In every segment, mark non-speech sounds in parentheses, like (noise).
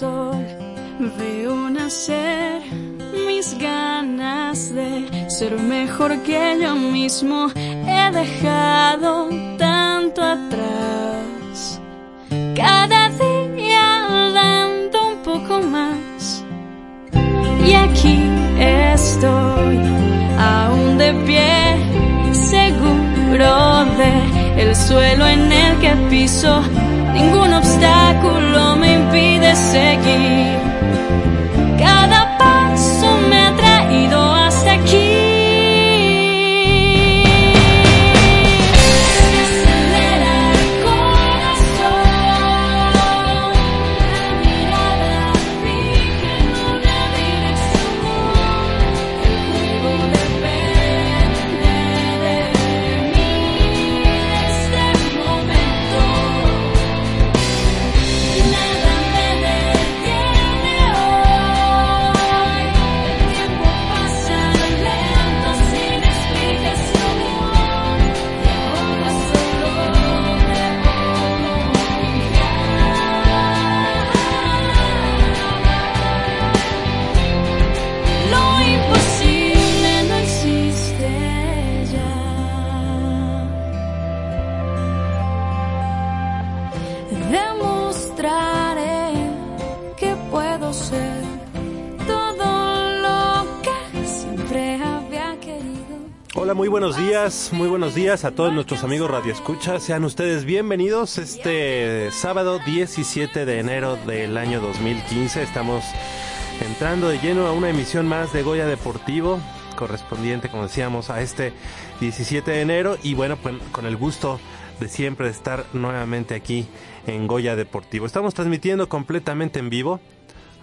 Veo nacer mis ganas de ser mejor que yo mismo. He dejado tanto atrás. Cada día dando un poco más. Y aquí estoy, aún de pie, seguro de el suelo en el que piso. perseguir. Muy buenos días, muy buenos días a todos nuestros amigos Radio Escucha. Sean ustedes bienvenidos este sábado 17 de enero del año 2015. Estamos entrando de lleno a una emisión más de Goya Deportivo, correspondiente, como decíamos, a este 17 de enero. Y bueno, pues con el gusto de siempre de estar nuevamente aquí en Goya Deportivo. Estamos transmitiendo completamente en vivo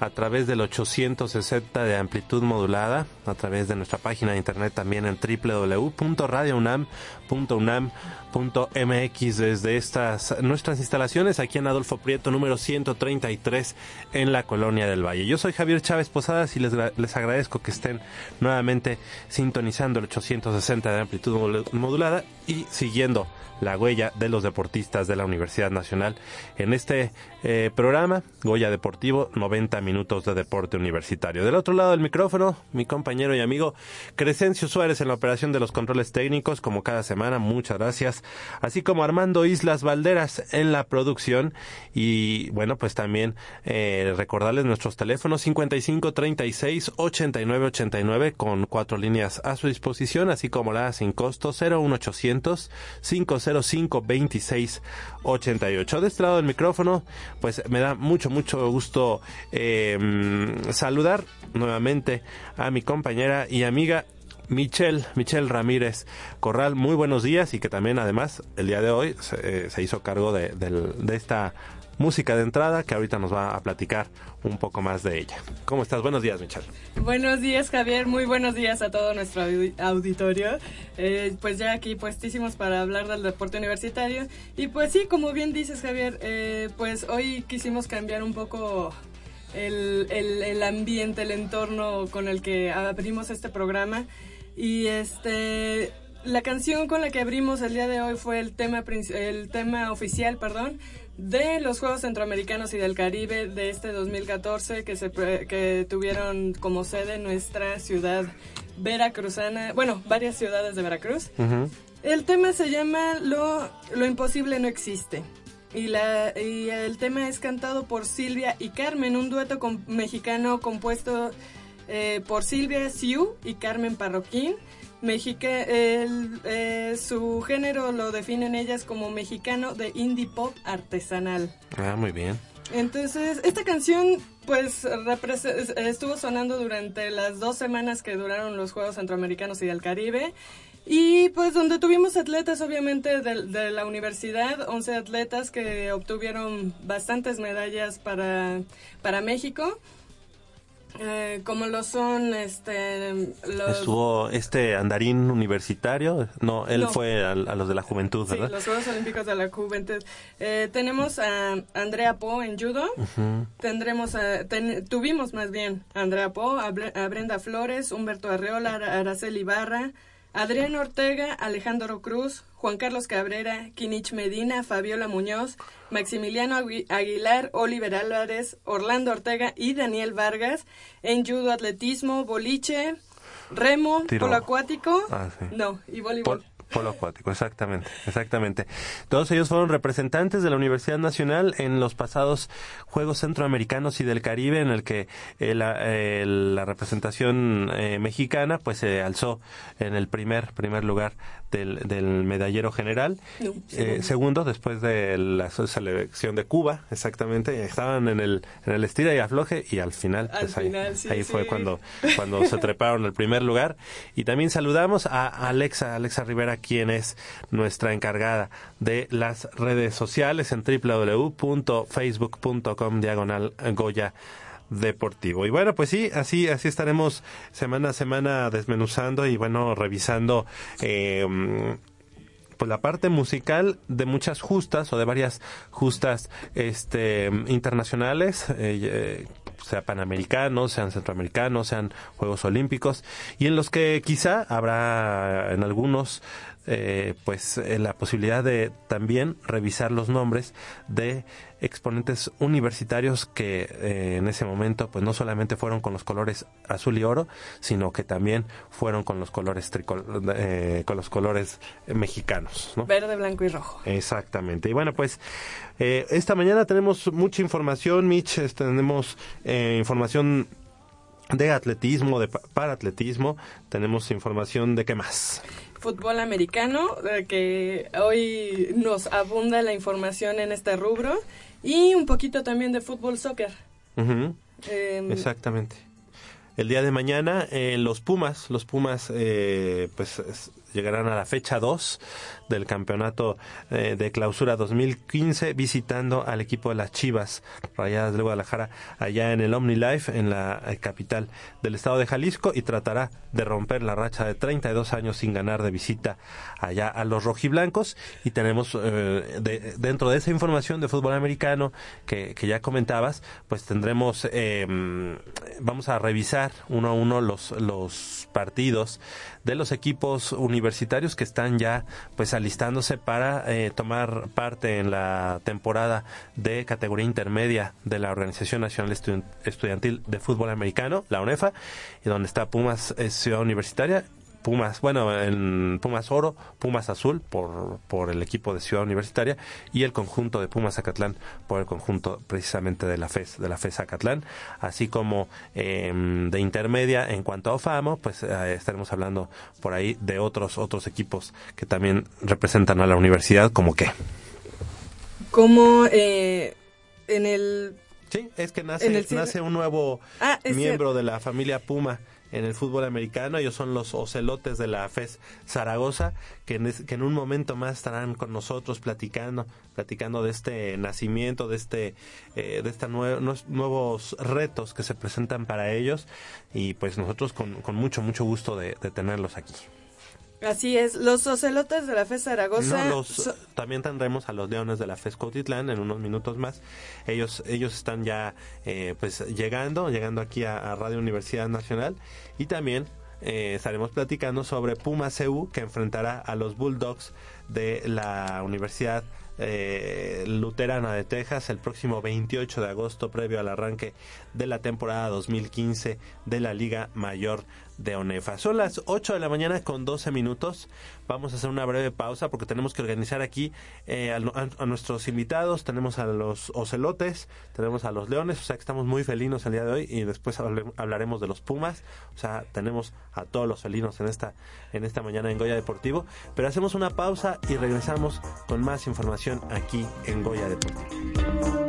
a través del 860 de amplitud modulada, a través de nuestra página de internet también en www.radiounam.unam.mx desde estas nuestras instalaciones aquí en Adolfo Prieto número 133 en la Colonia del Valle. Yo soy Javier Chávez Posadas y les, les agradezco que estén nuevamente sintonizando el 860 de amplitud modul- modulada y siguiendo la huella de los deportistas de la Universidad Nacional en este eh, programa, Goya Deportivo, 90 minutos de deporte universitario. Del otro lado del micrófono, mi compañero y amigo Crescencio Suárez en la operación de los controles técnicos, como cada semana, muchas gracias. Así como Armando Islas Valderas en la producción. Y bueno, pues también eh, recordarles nuestros teléfonos 55 36 89 89 con cuatro líneas a su disposición, así como la sin costo 01800 505 26 88. De este lado del micrófono, pues me da mucho, mucho gusto eh, mm, saludar nuevamente a mi compañera y amiga Michelle, Michelle Ramírez Corral, muy buenos días y que también además el día de hoy se, eh, hizo cargo de, de esta música de entrada que ahorita nos va a platicar un poco más de ella. ¿Cómo estás? Buenos días, Michelle. Buenos días, Javier. Muy buenos días a todo nuestro audi- auditorio. Eh, pues ya aquí puestísimos para hablar del deporte universitario. Y pues sí, como bien dices, Javier, eh, pues hoy quisimos cambiar un poco el, el- el ambiente, el entorno con el que abrimos este programa. Y este la canción con la que abrimos el día de hoy fue el tema el tema oficial, perdón, de los Juegos Centroamericanos y del Caribe de este 2014 que se que tuvieron como sede nuestra ciudad veracruzana, bueno, varias ciudades de Veracruz. El tema se llama Lo, lo imposible no existe. Y, la, y el tema es cantado por Silvia y Carmen, un dueto con- mexicano compuesto eh, por Silvia Siu y Carmen Parroquín. Mexica, el- eh, su género lo definen ellas como mexicano de indie pop artesanal. Ah, muy bien. Entonces, esta canción pues estuvo sonando durante las dos semanas que duraron los Juegos Centroamericanos y del Caribe Y pues donde tuvimos atletas obviamente de, de la universidad, 11 atletas que obtuvieron bastantes medallas para, para México. Eh, como lo son este los, Estuvo este andarín universitario, no, él No. fue al- a, los de la juventud, sí, ¿verdad? los Juegos Olímpicos de la Juventud. Eh, tenemos a Andrea Po en judo. Tendremos a, ten- tuvimos más bien a Andrea Po, a, Bre- a Brenda Flores, Humberto Arreola, Ara- Araceli Ibarra, Adrián Ortega, Alejandro Cruz, Juan Carlos Cabrera, Quinich Medina, Fabiola Muñoz, Maximiliano Agui- Aguilar, Oliver Álvarez, Orlando Ortega y Daniel Vargas en judo, atletismo, boliche, remo, Tiro. polo acuático, Ah, sí. no, y voleibol. Pol- polo acuático, exactamente, exactamente. Todos ellos fueron representantes de la Universidad Nacional en los pasados Juegos Centroamericanos y del Caribe, en el que eh, la, eh, la representación eh, mexicana pues se alzó en el primer primer lugar del, del medallero general. No, Eh, segundo. segundo, después de la selección de Cuba, exactamente, estaban en el, en el estira y afloje y al final, Al pues ahí, sí, ahí fue cuando, cuando se treparon al primer lugar. Y también saludamos a Alexa, Alexa Rivera, quien es nuestra encargada de las redes sociales en www.facebook.com diagonal Goya deportivo. Y bueno, pues sí, así así estaremos semana a semana desmenuzando y bueno, revisando eh, pues la parte musical de muchas justas o de varias justas este internacionales eh, sea panamericanos, sean centroamericanos, sean Juegos Olímpicos, y en los que quizá habrá en algunos eh, pues eh, la posibilidad de también revisar los nombres de exponentes universitarios que eh, en ese momento pues no solamente fueron con los colores azul y oro sino que también fueron con los colores tricol eh, con los colores mexicanos ¿no? Verde, blanco y rojo. Exactamente. Y bueno, pues eh, esta mañana tenemos mucha información, Mitch. Tenemos eh, información de atletismo, de pa- para atletismo. Tenemos información de qué más. Fútbol americano, eh, que hoy nos abunda la información en este rubro, y un poquito también de fútbol soccer. Em, Exactamente. El día de mañana eh, los Pumas, los Pumas eh, pues es- llegarán a la fecha 2 del campeonato eh, de clausura 2015 visitando al equipo de las Chivas Rayadas de Guadalajara allá en el OmniLife en la eh, capital del estado de Jalisco y tratará de romper la racha de 32 años sin ganar de visita allá a los rojiblancos. Y tenemos eh, de- dentro de esa información de fútbol americano que, que ya comentabas pues tendremos eh, vamos a revisar uno a uno los los partidos de los equipos universitarios que están ya pues alistándose para eh, tomar parte en la temporada de categoría intermedia de la Organización Nacional Estu- Estudiantil de Fútbol Americano, la UNEFA, y donde está Pumas eh, Ciudad Universitaria. Pumas, bueno, en Pumas Oro, Pumas Azul por, por el equipo de Ciudad Universitaria y el conjunto de Pumas Zacatlán por el conjunto precisamente de la FES, de la FES Zacatlán, así como eh, de intermedia en cuanto a OFAMO, pues eh, estaremos hablando por ahí de otros otros equipos que también representan a la universidad, como que. como eh, en el... Sí, es que nace, nace un nuevo Ah, miembro de la familia Puma en el fútbol americano. Ellos son los ocelotes de la FES Zaragoza, que en, un momento más estarán con nosotros platicando, platicando de este nacimiento, de este, eh, de nues- nuevos retos que se presentan para ellos. Y pues nosotros con, con mucho, mucho gusto de tenerlos aquí. Así es, los ocelotes de la FE Zaragoza... No, los- so- también tendremos a los Leones de la FES Cuautitlán en unos minutos más. Ellos ellos están ya eh, pues llegando, llegando aquí a, a Radio Universidad Nacional y también eh, estaremos platicando sobre Puma CU que enfrentará a los Bulldogs de la Universidad eh, Luterana de Texas el próximo 28 de agosto previo al arranque de la temporada 2015 de la Liga Mayor de ONEFA. Son las 8 de la mañana con 12 minutos. Vamos a hacer una breve pausa porque tenemos que organizar aquí eh, a, nuestros invitados. Tenemos a los ocelotes, tenemos a los leones, o sea que estamos muy felinos el día de hoy y después hablaremos de los pumas. O sea, tenemos a todos los felinos en esta, en esta mañana en Goya Deportivo. Pero hacemos una pausa y regresamos con más información aquí en Goya Deportivo.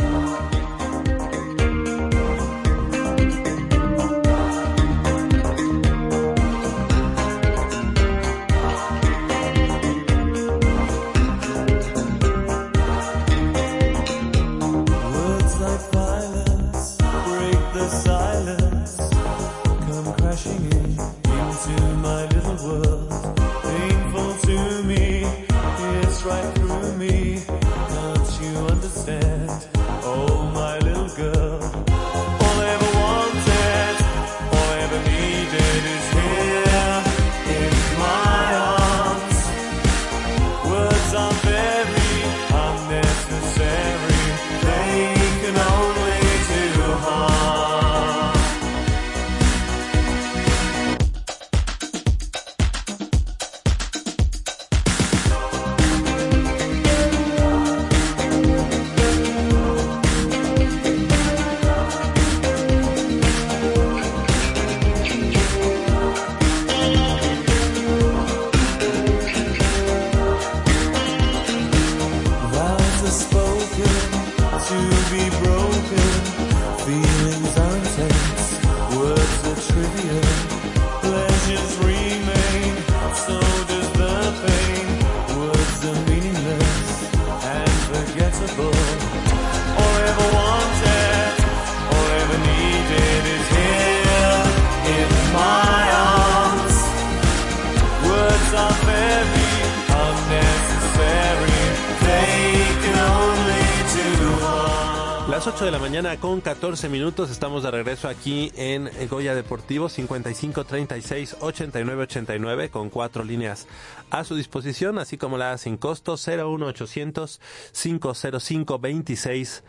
Con 14 minutos estamos de regreso aquí en Goya Deportivo 55 36 89 89 con cuatro líneas a su disposición, así como la sin costo 01 800 505 26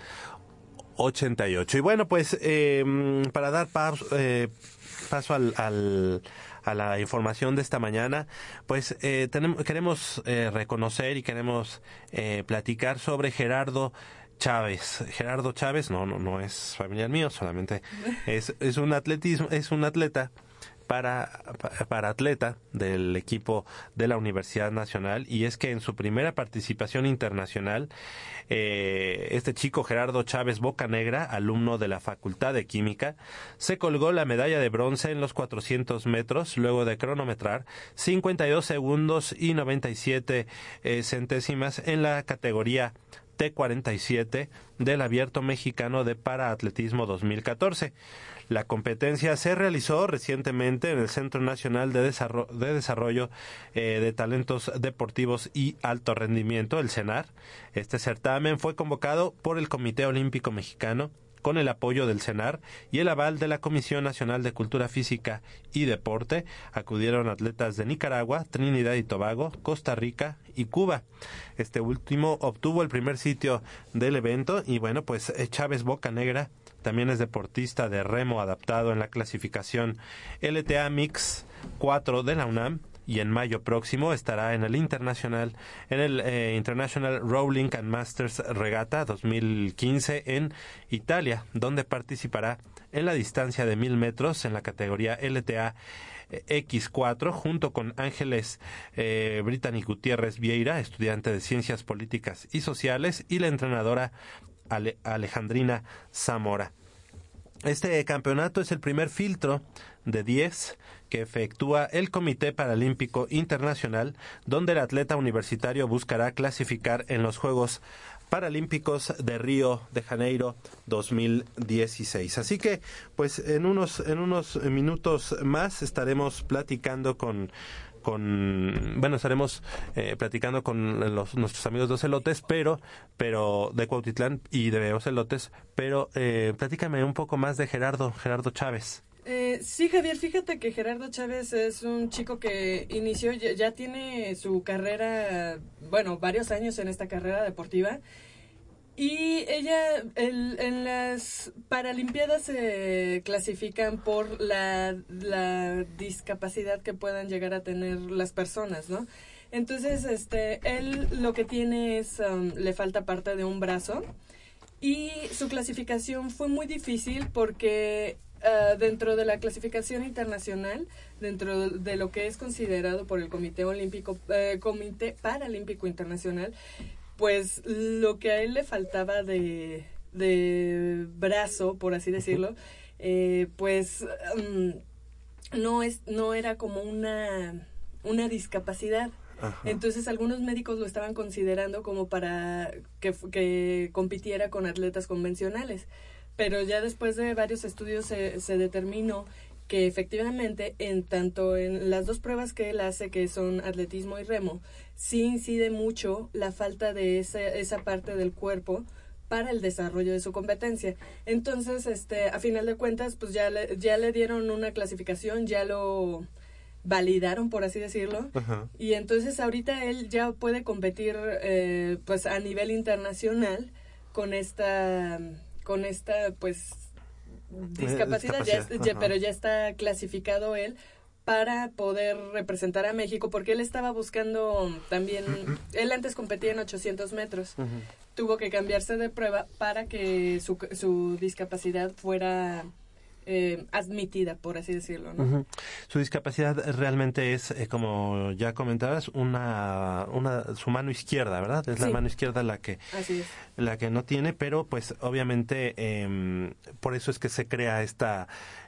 88. Y bueno, pues eh, para dar eh, paso al, al- a la información de esta mañana, pues eh, tenemos, queremos eh, reconocer y queremos eh, platicar sobre Gerardo Chávez. Gerardo Chávez, no, no, no es familiar mío, solamente (laughs) es, es un atletismo, es un atleta para, pa- para atleta del equipo de la Universidad Nacional y es que en su primera participación internacional eh, este chico Gerardo Chávez Bocanegra, alumno de la Facultad de Química, se colgó la medalla de bronce en los 400 metros luego de cronometrar 52 segundos y 97 eh, centésimas en la categoría T47 del Abierto Mexicano de Paraatletismo 2014. La competencia se realizó recientemente en el Centro Nacional de Desarrollo, de, Desarrollo eh, de Talentos Deportivos y Alto Rendimiento, el CENAR. Este certamen fue convocado por el Comité Olímpico Mexicano con el apoyo del CENAR y el aval de la Comisión Nacional de Cultura Física y Deporte, acudieron atletas de Nicaragua, Trinidad y Tobago, Costa Rica y Cuba. Este último obtuvo el primer sitio del evento y bueno, pues eh, Chávez Bocanegra también es deportista de remo adaptado en la clasificación LTA Mix 4 de la UNAM y en mayo próximo estará en el internacional en el eh, International Rowling and Masters Regata 2015 en Italia, donde participará en la distancia de mil metros en la categoría LTA eh, X4 junto con Ángeles eh, Gutiérrez Vieira, estudiante de Ciencias Políticas y Sociales, y la entrenadora Ale- Alejandrina Zamora. Este campeonato es el primer filtro de 10 que efectúa el Comité Paralímpico Internacional, donde el atleta universitario buscará clasificar en los Juegos Paralímpicos de Río de Janeiro 2016. Así que, pues en unos en unos minutos más estaremos platicando con con bueno estaremos eh, platicando con nuestros amigos de Ocelotes pero pero de Cuautitlán y de Ocelotes pero eh, platícame un poco más de Gerardo Gerardo Chávez Eh, sí, Javier, fíjate que Gerardo Chávez es un chico que inició, ya, tiene su carrera, bueno, varios años en esta carrera deportiva. Y ella, el- en las Paralimpiadas se clasifican por la, la discapacidad que puedan llegar a tener las personas, ¿no? Entonces, este, él lo que tiene es, um, le falta parte de un brazo. Y su clasificación fue muy difícil porque ah, dentro de la clasificación internacional, dentro de lo que es considerado por el Comité Olímpico, eh, Comité Paralímpico Internacional, pues lo que a él le faltaba de, de brazo, por así decirlo, eh, pues mm, no es no era como una una discapacidad. Entonces algunos médicos lo estaban considerando como para que, que compitiera con atletas convencionales. Pero ya después de varios estudios se, se determinó que efectivamente en tanto en las dos pruebas que él hace, que son atletismo y remo, sí incide mucho la falta de esa, esa parte del cuerpo para el desarrollo de su competencia. Entonces, este, a final de cuentas, pues ya le, ya le dieron una clasificación, ya lo validaron, por así decirlo. Ajá. Y entonces ahorita él ya puede competir eh, pues a nivel internacional con esta con esta pues discapacidad, ya, discapacidad, ya- pero ya está clasificado él para poder representar a México porque él estaba buscando también él antes competía en 800 metros. Tuvo que cambiarse de prueba para que su, su discapacidad fuera eh, admitida por así decirlo ¿no? Su discapacidad realmente es, eh, como ya comentabas, una, una, su mano izquierda, ¿verdad? Es la mano izquierda la que, así es la que no tiene, pero pues obviamente em, por eso es que se crea esta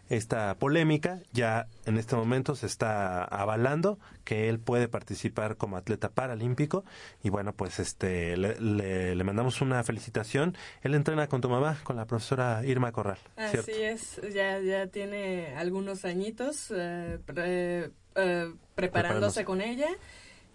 esta polémica. Ya en este momento se está avalando que él puede participar como atleta paralímpico y bueno pues este le, le- le mandamos una felicitación. Él entrena con tu mamá, con la profesora Irma Corral, ¿cierto? Así es, ya, ya tiene algunos añitos eh, pre- eh, preparándose Preparándose. con ella.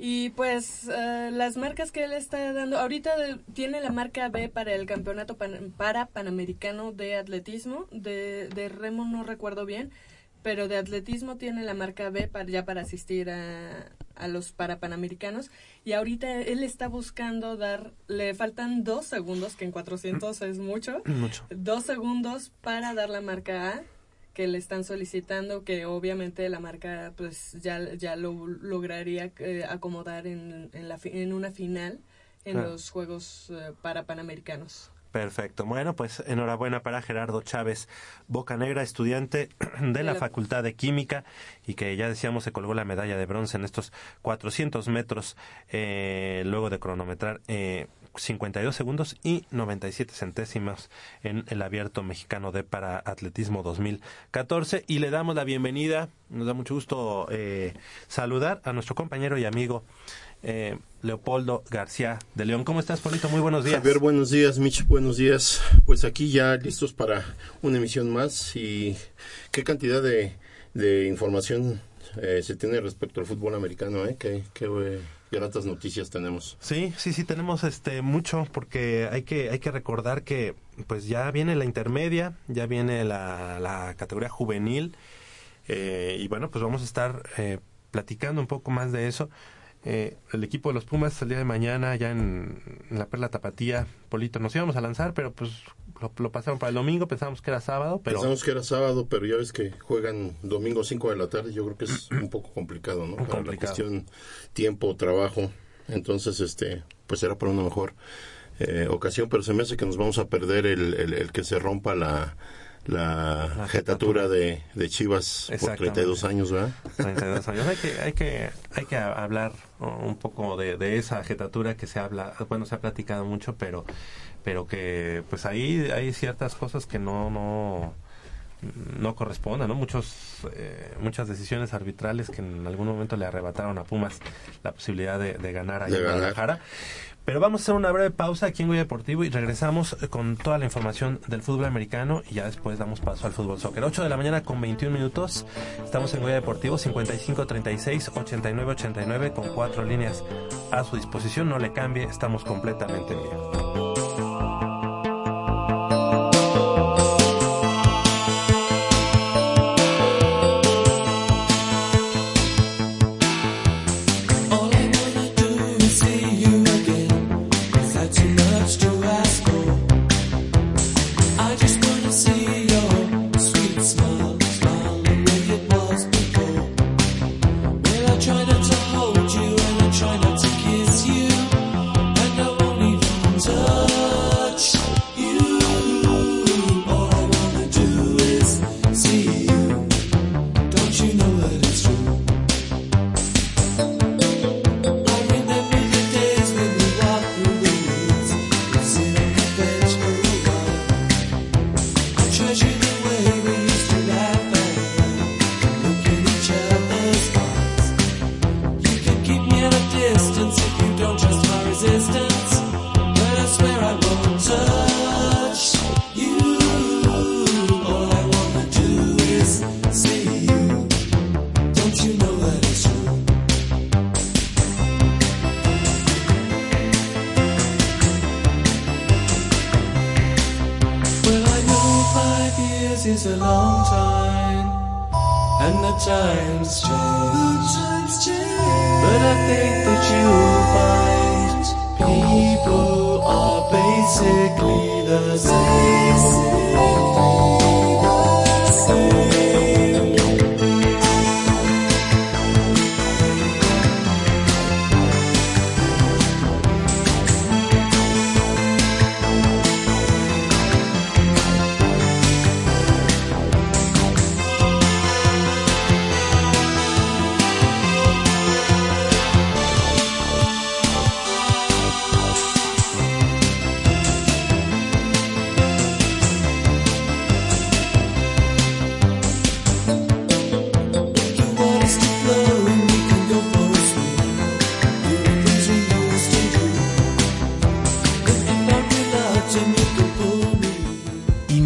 Y pues eh, las marcas que él está dando, ahorita tiene la marca B para el campeonato pan- para panamericano de atletismo, de, de remo no recuerdo bien, pero de atletismo tiene la marca B para, ya para asistir a, a los para panamericanos. Y ahorita él está buscando dar, le faltan dos segundos, que en 400 es mucho Mucho. dos segundos para dar la marca A que le están solicitando que obviamente la marca pues ya ya lo lograría eh, acomodar en, en la en una final en los juegos eh, para panamericanos Perfecto. Bueno, pues enhorabuena para Gerardo Chávez Bocanegra, estudiante (clears throat) de la la- Facultad de Química y que ya decíamos se colgó la medalla de bronce en estos 400 metros eh, luego de cronometrar eh, 52 segundos y 97 centésimos en el abierto mexicano de para atletismo 2014 y le damos la bienvenida, nos da mucho gusto eh, saludar a nuestro compañero y amigo eh, Leopoldo García de León. ¿Cómo estás, Polito? Muy buenos días. Javier, buenos días, Mitch, buenos días. Pues aquí ya listos para una emisión más y qué cantidad de, información eh, se tiene respecto al fútbol americano, ¿eh? Qué, qué gratas noticias tenemos. Sí, sí, sí, tenemos este mucho porque hay que hay que recordar que pues ya viene la intermedia, ya viene la, la categoría juvenil eh, y bueno, pues vamos a estar eh, platicando un poco más de eso. Eh, el equipo de los Pumas el día de mañana ya en, en la Perla Tapatía, Polito, nos íbamos a lanzar, pero pues lo, lo pasaron para el domingo, pensábamos que era sábado, pero Pensamos que era sábado, pero ya ves que juegan domingo 5 de la tarde, yo creo que es un poco complicado, ¿no? Para la cuestión tiempo, trabajo. Entonces, este, pues será para una mejor eh, ocasión, pero se me hace que nos vamos a perder el, el- el que se rompa la, la, La jetatura de, de Chivas por Exactamente. 32 años, ¿verdad? 32 años. Hay que, hay que, hay que hablar un poco de, de esa jetatura que se habla, bueno, se ha platicado mucho, pero, pero que pues ahí hay ciertas cosas que no, no, no corresponden, ¿no? Muchos, eh, muchas decisiones arbitrales que en algún momento le arrebataron a Pumas la posibilidad de, de ganar ahí De en ganar. Guadalajara. Pero vamos a hacer una breve pausa aquí en Goya Deportivo y regresamos eh, con toda la información del fútbol americano y ya después damos paso al fútbol soccer. 8 de la mañana con 21 minutos. Estamos en Goya Deportivo 55 36 89 89 con cuatro líneas a su disposición. No le cambie, estamos completamente en.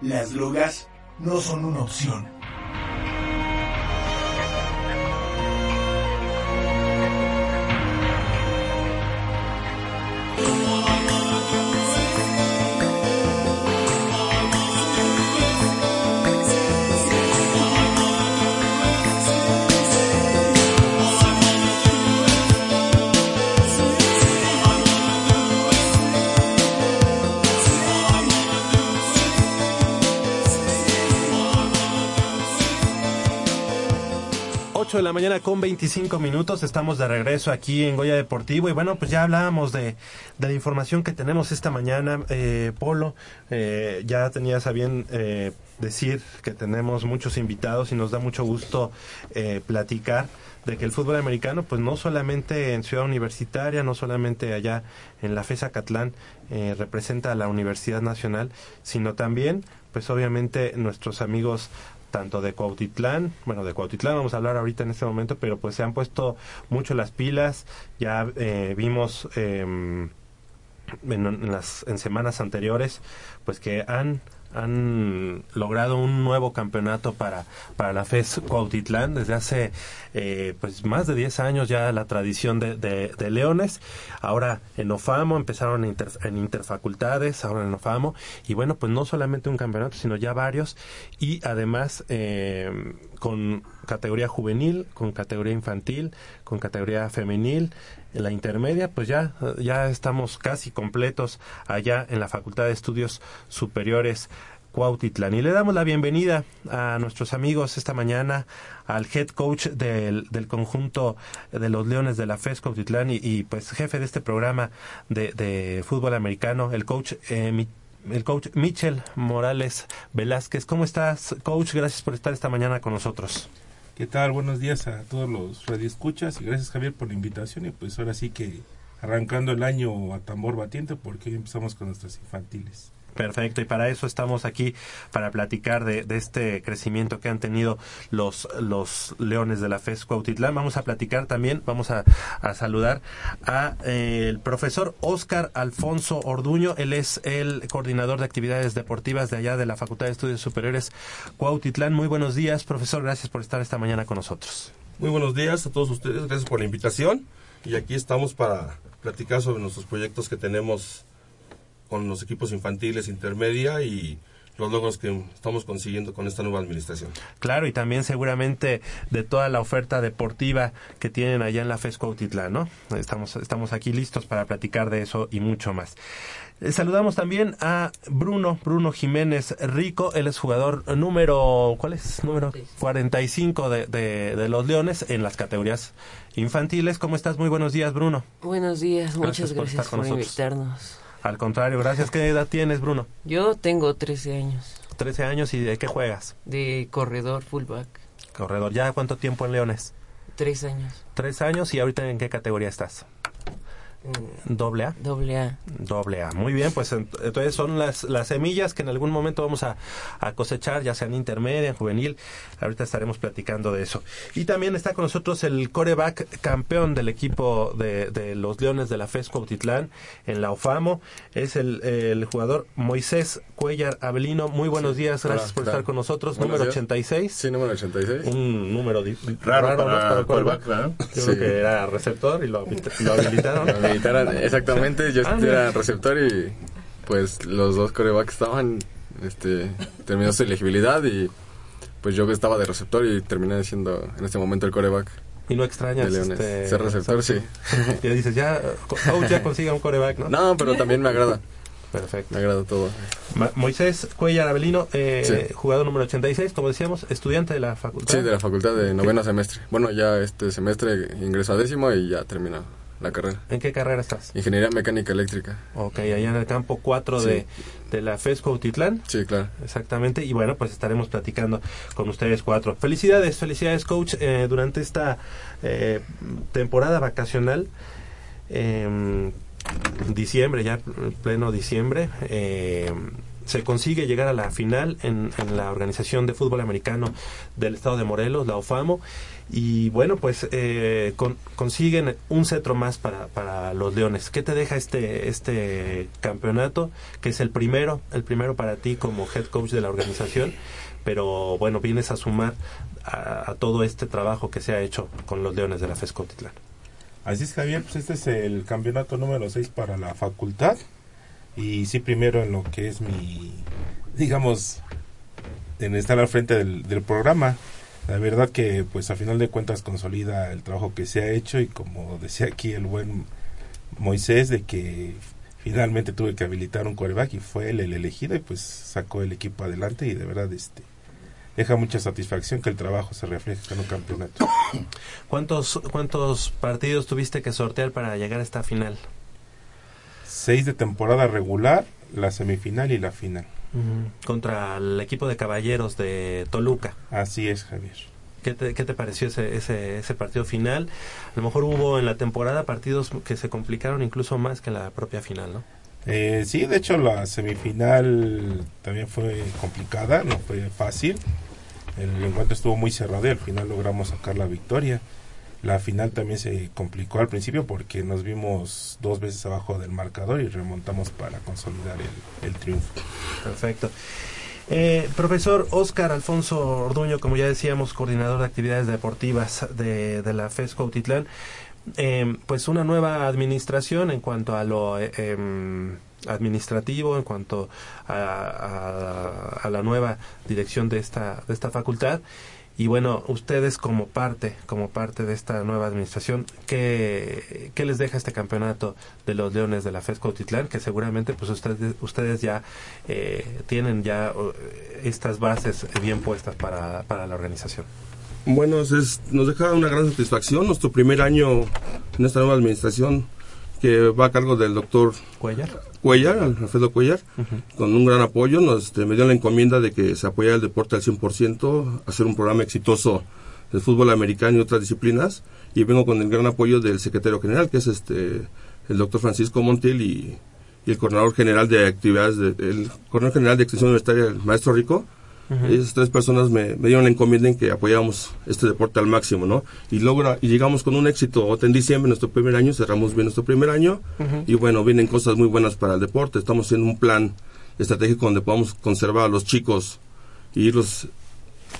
Las drogas no son una opción. Ocho de la mañana con 25 minutos, estamos de regreso aquí en Goya Deportivo. Y bueno, pues ya hablábamos de, de la información que tenemos esta mañana, eh, Polo, eh, ya tenías a bien eh, decir que tenemos muchos invitados y nos da mucho gusto eh, platicar de que el fútbol americano, pues no solamente en Ciudad Universitaria, no solamente allá en la FESA Catlán, eh, representa a la Universidad Nacional, sino también, pues obviamente nuestros amigos tanto de Cuautitlán, bueno, de Cuautitlán vamos a hablar ahorita en este momento, pero pues se han puesto mucho las pilas, ya eh, vimos en, en las en semanas anteriores, pues que han han logrado un nuevo campeonato para, para la FES Cuautitlán desde hace eh, pues más de 10 años ya la tradición de, de, Leones. Ahora en Ofamo empezaron en, en interfacultades ahora en Ofamo. Y bueno pues no solamente un campeonato sino ya varios. Y además eh, con categoría juvenil con categoría infantil con categoría femenil en la intermedia pues ya ya estamos casi completos allá en la Facultad de Estudios Superiores Cuautitlán. Y le damos la bienvenida a nuestros amigos esta mañana, al head coach del, del conjunto de los Leones de la FES Cuautitlán y, y, pues jefe de este programa de, fútbol americano, el coach eh, el coach Michel Morales Velázquez. ¿Cómo estás, coach? Gracias por estar esta mañana con nosotros. ¿Qué tal? Buenos días a todos los radioescuchas y gracias Javier por la invitación y pues ahora sí que arrancando el año a tambor batiente porque hoy empezamos con nuestras infantiles. Perfecto, y para eso estamos aquí, para platicar de, este crecimiento que han tenido los, los leones de la FES Cuautitlán. Vamos a platicar también, vamos a, a saludar a eh, el profesor Oscar Alfonso Orduño. Él es el coordinador de actividades deportivas de allá de la Facultad de Estudios Superiores Cuautitlán. Muy buenos días, profesor. Gracias por estar esta mañana con nosotros. Muy buenos días a todos ustedes, gracias por la invitación y aquí estamos para platicar sobre nuestros proyectos que tenemos con los equipos infantiles intermedia y los logros que estamos consiguiendo con esta nueva administración. Claro, y también seguramente de toda la oferta deportiva que tienen allá en la FES Cuautitlán, ¿no? Estamos, estamos aquí listos para platicar de eso y mucho más. Eh, Saludamos también a Bruno, Bruno Jiménez Rico, él es jugador número, ¿cuál es? Número 45 de, de, de los Leones en las categorías infantiles. ¿Cómo estás? Muy buenos días, Bruno. Buenos días, Gracias muchas gracias por, invitarnos. Al contrario, gracias. ¿Qué edad tienes, Bruno? Yo tengo 13 años 13 años y ¿de qué juegas? de corredor fullback. Corredor. ¿Ya cuánto tiempo en Leones? 3 años. Tres años y ahorita en qué categoría estás? Doble A. Doble A. Doble A. Muy bien, pues ent- entonces son las, las semillas que en algún momento vamos a, a cosechar, ya sea en intermedia, en juvenil. Ahorita estaremos platicando de eso. Y también está con nosotros el coreback campeón del equipo de, de los Leones de la FES Cuautitlán en la OFAMO. Es el, el jugador Moisés Cuellar Avelino. Muy buenos días, gracias Hola, por ¿qué estar con nosotros. Buenos número días. 86. Sí, número 86. Un número Raro ¿no? para el callback, ¿verdad? Yo Sí. creo que era receptor y lo, lo habilitaron. (laughs) Me exactamente, yo Ah, era receptor y pues los dos corebacks estaban, este, terminó su elegibilidad y pues yo estaba de receptor y terminé siendo en este momento el coreback Y no extrañas de Leones. este, Ser receptor, sí. (laughs) Y dices, ya, ya consiga un coreback, ¿no? No, pero también me agrada, Perfecto. me agrada todo. Ma- Moisés Cuellar Avelino, eh, Sí. jugador número 86, como decíamos, estudiante de la facultad. Sí, de la facultad de noveno semestre. Bueno, ya este semestre ingreso a décimo y ya termina la carrera. ¿En qué carrera estás? Ingeniería mecánica eléctrica. Ok, allá en el campo 4 Sí. de, de la FESCO Utitlán. Sí, claro. Exactamente, y bueno, pues estaremos platicando con ustedes cuatro. Felicidades, felicidades, coach, eh, durante esta eh, temporada vacacional. em, diciembre, ya pleno diciembre, eh, se consigue llegar a la final en, la Organización de Fútbol Americano del Estado de Morelos, la OFAMO, y bueno, pues eh, con- consiguen un cetro más para, para los Leones. ¿Qué te deja este, este campeonato, que es el primero, el primero para ti como head coach de la organización? Pero bueno, vienes a sumar a, a todo este trabajo que se ha hecho con los Leones de la FESCO Titlán. Así es, Javier, pues este es el campeonato número 6 para la facultad. Y sí, primero en lo que es mi, digamos, en estar al frente del, programa. La verdad que, pues a final de cuentas, consolida el trabajo que se ha hecho y como decía aquí el buen Moisés, de que finalmente tuve que habilitar un quarterback y fue él el elegido y pues sacó el equipo adelante y de verdad este deja mucha satisfacción que el trabajo se refleje en un campeonato. (coughs) ¿Cuántos, ¿Cuántos partidos tuviste que sortear para llegar a esta final? Seis de temporada regular, la semifinal y la final. Contra el equipo de caballeros de Toluca. Así es, Javier. ¿Qué te, qué te pareció ese, ese, ese partido final? A lo mejor hubo en la temporada partidos que se complicaron incluso más que la propia final, ¿no? Eh, sí, de hecho la semifinal también fue complicada, no fue fácil. El encuentro estuvo muy cerrado y al final logramos sacar la victoria. La final también se complicó al principio porque nos vimos dos veces abajo del marcador y remontamos para consolidar el, el triunfo. Perfecto. Eh, profesor Oscar Alfonso Orduño, como ya decíamos, coordinador de actividades deportivas de, de la FESCO Utitlán, eh, pues una nueva administración en cuanto a lo eh, em, administrativo, en cuanto a, a- a la nueva dirección de esta, de esta facultad. Y bueno, ustedes como parte, como parte de esta nueva administración, ¿qué, qué les deja este campeonato de los Leones de la FESCO Titlán? Que seguramente pues ustedes, ustedes ya eh, tienen ya eh, estas bases bien puestas para, para la organización. Bueno, nos deja una gran satisfacción nuestro primer año en esta nueva administración que va a cargo del doctor Cuellar. Cuellar, Alfredo Cuellar, con un gran apoyo. Nos este, me dio la encomienda de que se apoyara el deporte al 100%, hacer un programa exitoso del fútbol americano y otras disciplinas. Y vengo con el gran apoyo del secretario general, que es este el doctor Francisco Montiel y, y el coordinador general de actividades, de- el coordinador general de extensión universitaria, el maestro Rico. Esas tres personas me, me dieron la encomienda en que apoyáramos este deporte al máximo, ¿no? Y logra y llegamos con un éxito. En diciembre, nuestro primer año, cerramos bien nuestro primer año. Y bueno, vienen cosas muy buenas para el deporte. Estamos haciendo un plan estratégico donde podamos conservar a los chicos y irlos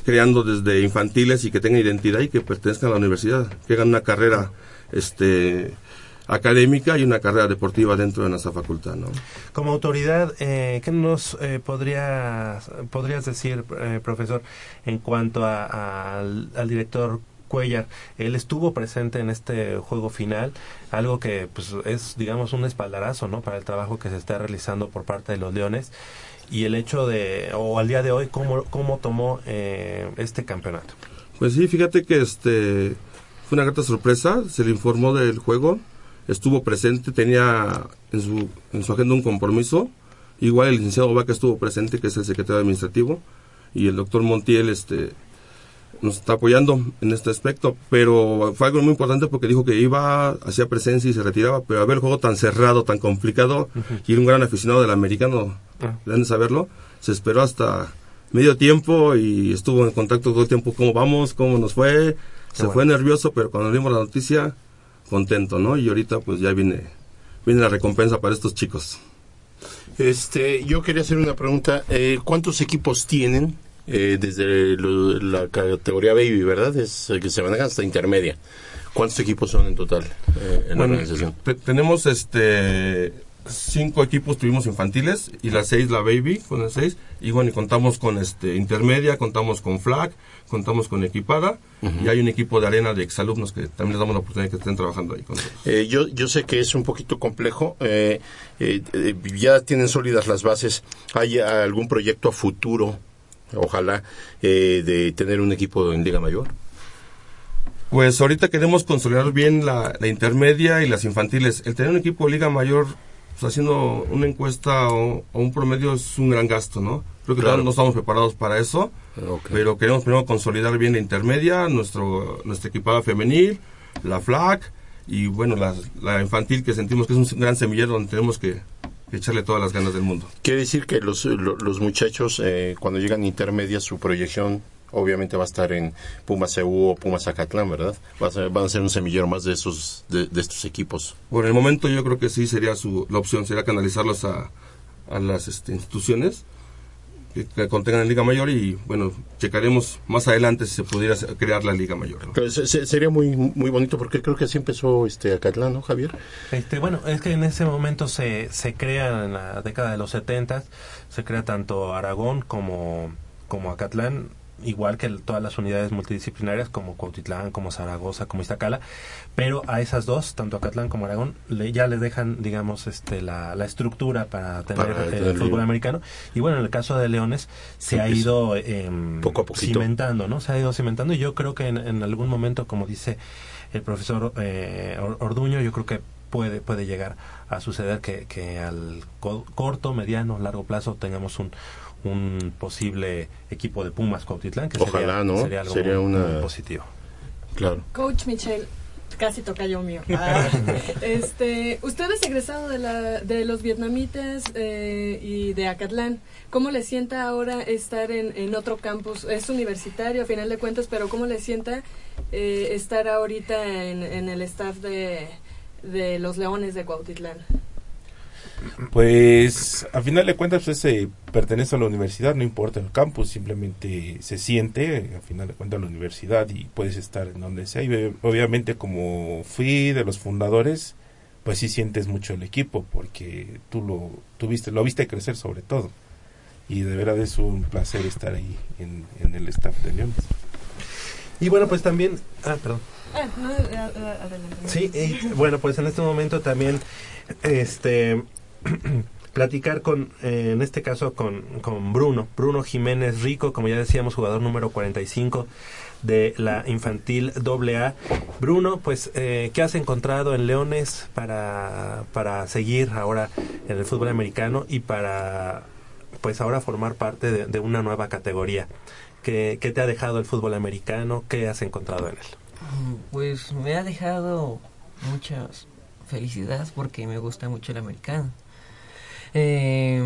creando desde infantiles y que tengan identidad y que pertenezcan a la universidad, que hagan una carrera este académica y una carrera deportiva dentro de nuestra facultad, ¿no? Como autoridad, eh, ¿qué nos eh, podrías, podrías decir, eh, profesor, en cuanto a- a- al, al director Cuellar? Él estuvo presente en este juego final, algo que pues, es, digamos, un espaldarazo ¿no? para el trabajo que se está realizando por parte de los Leones. Y el hecho de, o al día de hoy, ¿cómo, cómo tomó eh, este campeonato? Pues sí, fíjate que este fue una grata sorpresa, se le informó del juego, estuvo presente, tenía en su, en su agenda un compromiso, igual el licenciado Vaca estuvo presente, que es el secretario administrativo, y el doctor Montiel este nos está apoyando en este aspecto, pero fue algo muy importante porque dijo que iba, hacía presencia y se retiraba, pero a ver el juego tan cerrado, tan complicado, y era un gran aficionado del americano, deben de saberlo, se esperó hasta medio tiempo y estuvo en contacto todo el tiempo, cómo vamos, cómo nos fue, se bueno. fue nervioso, pero cuando dimos la noticia, contento, ¿no? Y ahorita pues ya viene, viene la recompensa para estos chicos. Este, yo quería hacer una pregunta. Eh, ¿Cuántos equipos tienen eh, desde lo- la categoría baby, verdad? Es que se manejan hasta intermedia. ¿Cuántos equipos son en total eh, en Bueno, la organización? te- tenemos este cinco equipos tuvimos infantiles y las seis la baby con las seis y bueno y contamos con este intermedia contamos con flag contamos con equipada y hay un equipo de arena de exalumnos que también les damos la oportunidad de que estén trabajando ahí con. Eh, yo, yo sé que es un poquito complejo. eh, eh, eh, ya tienen sólidas las bases. ¿Hay algún proyecto a futuro, ojalá, eh, de tener un equipo en Liga Mayor? Pues ahorita queremos consolidar bien la, la intermedia y las infantiles. El tener un equipo de liga mayor, pues, haciendo una encuesta o, o un promedio es un gran gasto, ¿no? Creo que Claro. todavía no estamos preparados para eso, Ok. pero queremos primero consolidar bien la intermedia, nuestro nuestra equipada femenil, la flag y bueno, la, la infantil que sentimos que es un gran semillero donde tenemos que, echarle todas las ganas del mundo. Quiere decir que los, lo- los muchachos, eh, cuando llegan intermedia, su proyección obviamente va a estar en Pumas CU o Pumas Acatlán, ¿verdad? Va a ser- van a ser un semillero más de, esos, de, de estos equipos. Por el momento yo creo que sí sería su, la opción, sería canalizarlos a, a las este, instituciones que, que contengan la Liga Mayor y bueno, checaremos más adelante si se pudiera crear la Liga Mayor. ¿no? Pero se- se- sería muy muy bonito porque creo que así empezó este Acatlán, ¿no, Javier? Este, bueno, es que en ese momento se, se crea, en la década de los 70, se crea tanto Aragón como, como Acatlán, igual que todas las unidades multidisciplinarias como Cuautitlán, como Zaragoza, como Iztacala, pero a esas dos, tanto Acatlán como Aragón, le, ya les dejan, digamos, este, la, la estructura para tener Para el fútbol americano. Y bueno, en el caso de Leones, se ha ido Poco a poquito. cimentando, ¿no? Se ha ido cimentando y yo creo que en, en algún momento, como dice el profesor eh, Or- Orduño, yo creo que puede puede llegar a suceder que, que al co- corto, mediano, largo plazo tengamos un un posible equipo de Pumas Cuautitlán que Ojalá, sería, ¿no? sería algo Sería muy- una- muy positivo. Claro. Coach Michelle, casi toca yo mío. (laughs) Ah, este, usted es egresado de, la, de los vietnamitas eh, y de Acatlán. ¿Cómo le sienta ahora estar en, en otro campus? Es universitario a final de cuentas, pero ¿cómo le sienta eh, estar ahorita en, en el staff de, de los Leones de Cuautitlán? Pues a final de cuentas pues, pertenece a la universidad, no importa el campus, simplemente se siente a final de cuentas la universidad y puedes estar en donde sea. Y obviamente como fui de los fundadores, pues sí sientes mucho el equipo porque tú lo tuviste, lo viste crecer sobre todo. Y de verdad es un placer estar ahí en, en el staff de Leones. Y bueno, pues también, ah, perdón. Ah, a- adelante. Sí, y, bueno, pues en este momento también, este, (clears throat) platicar con, eh, en este caso con, con Bruno, Bruno Jiménez Rico, como ya decíamos, jugador número 45 de la infantil AA. Bruno, pues, eh, ¿qué has encontrado en Leones para, para seguir ahora en el fútbol americano y para, pues, ahora formar parte de, de una nueva categoría? ¿Qué, ¿Qué te ha dejado el fútbol americano? ¿Qué has encontrado en él? Pues me ha dejado muchas felicidades porque me gusta mucho el americano. Eh,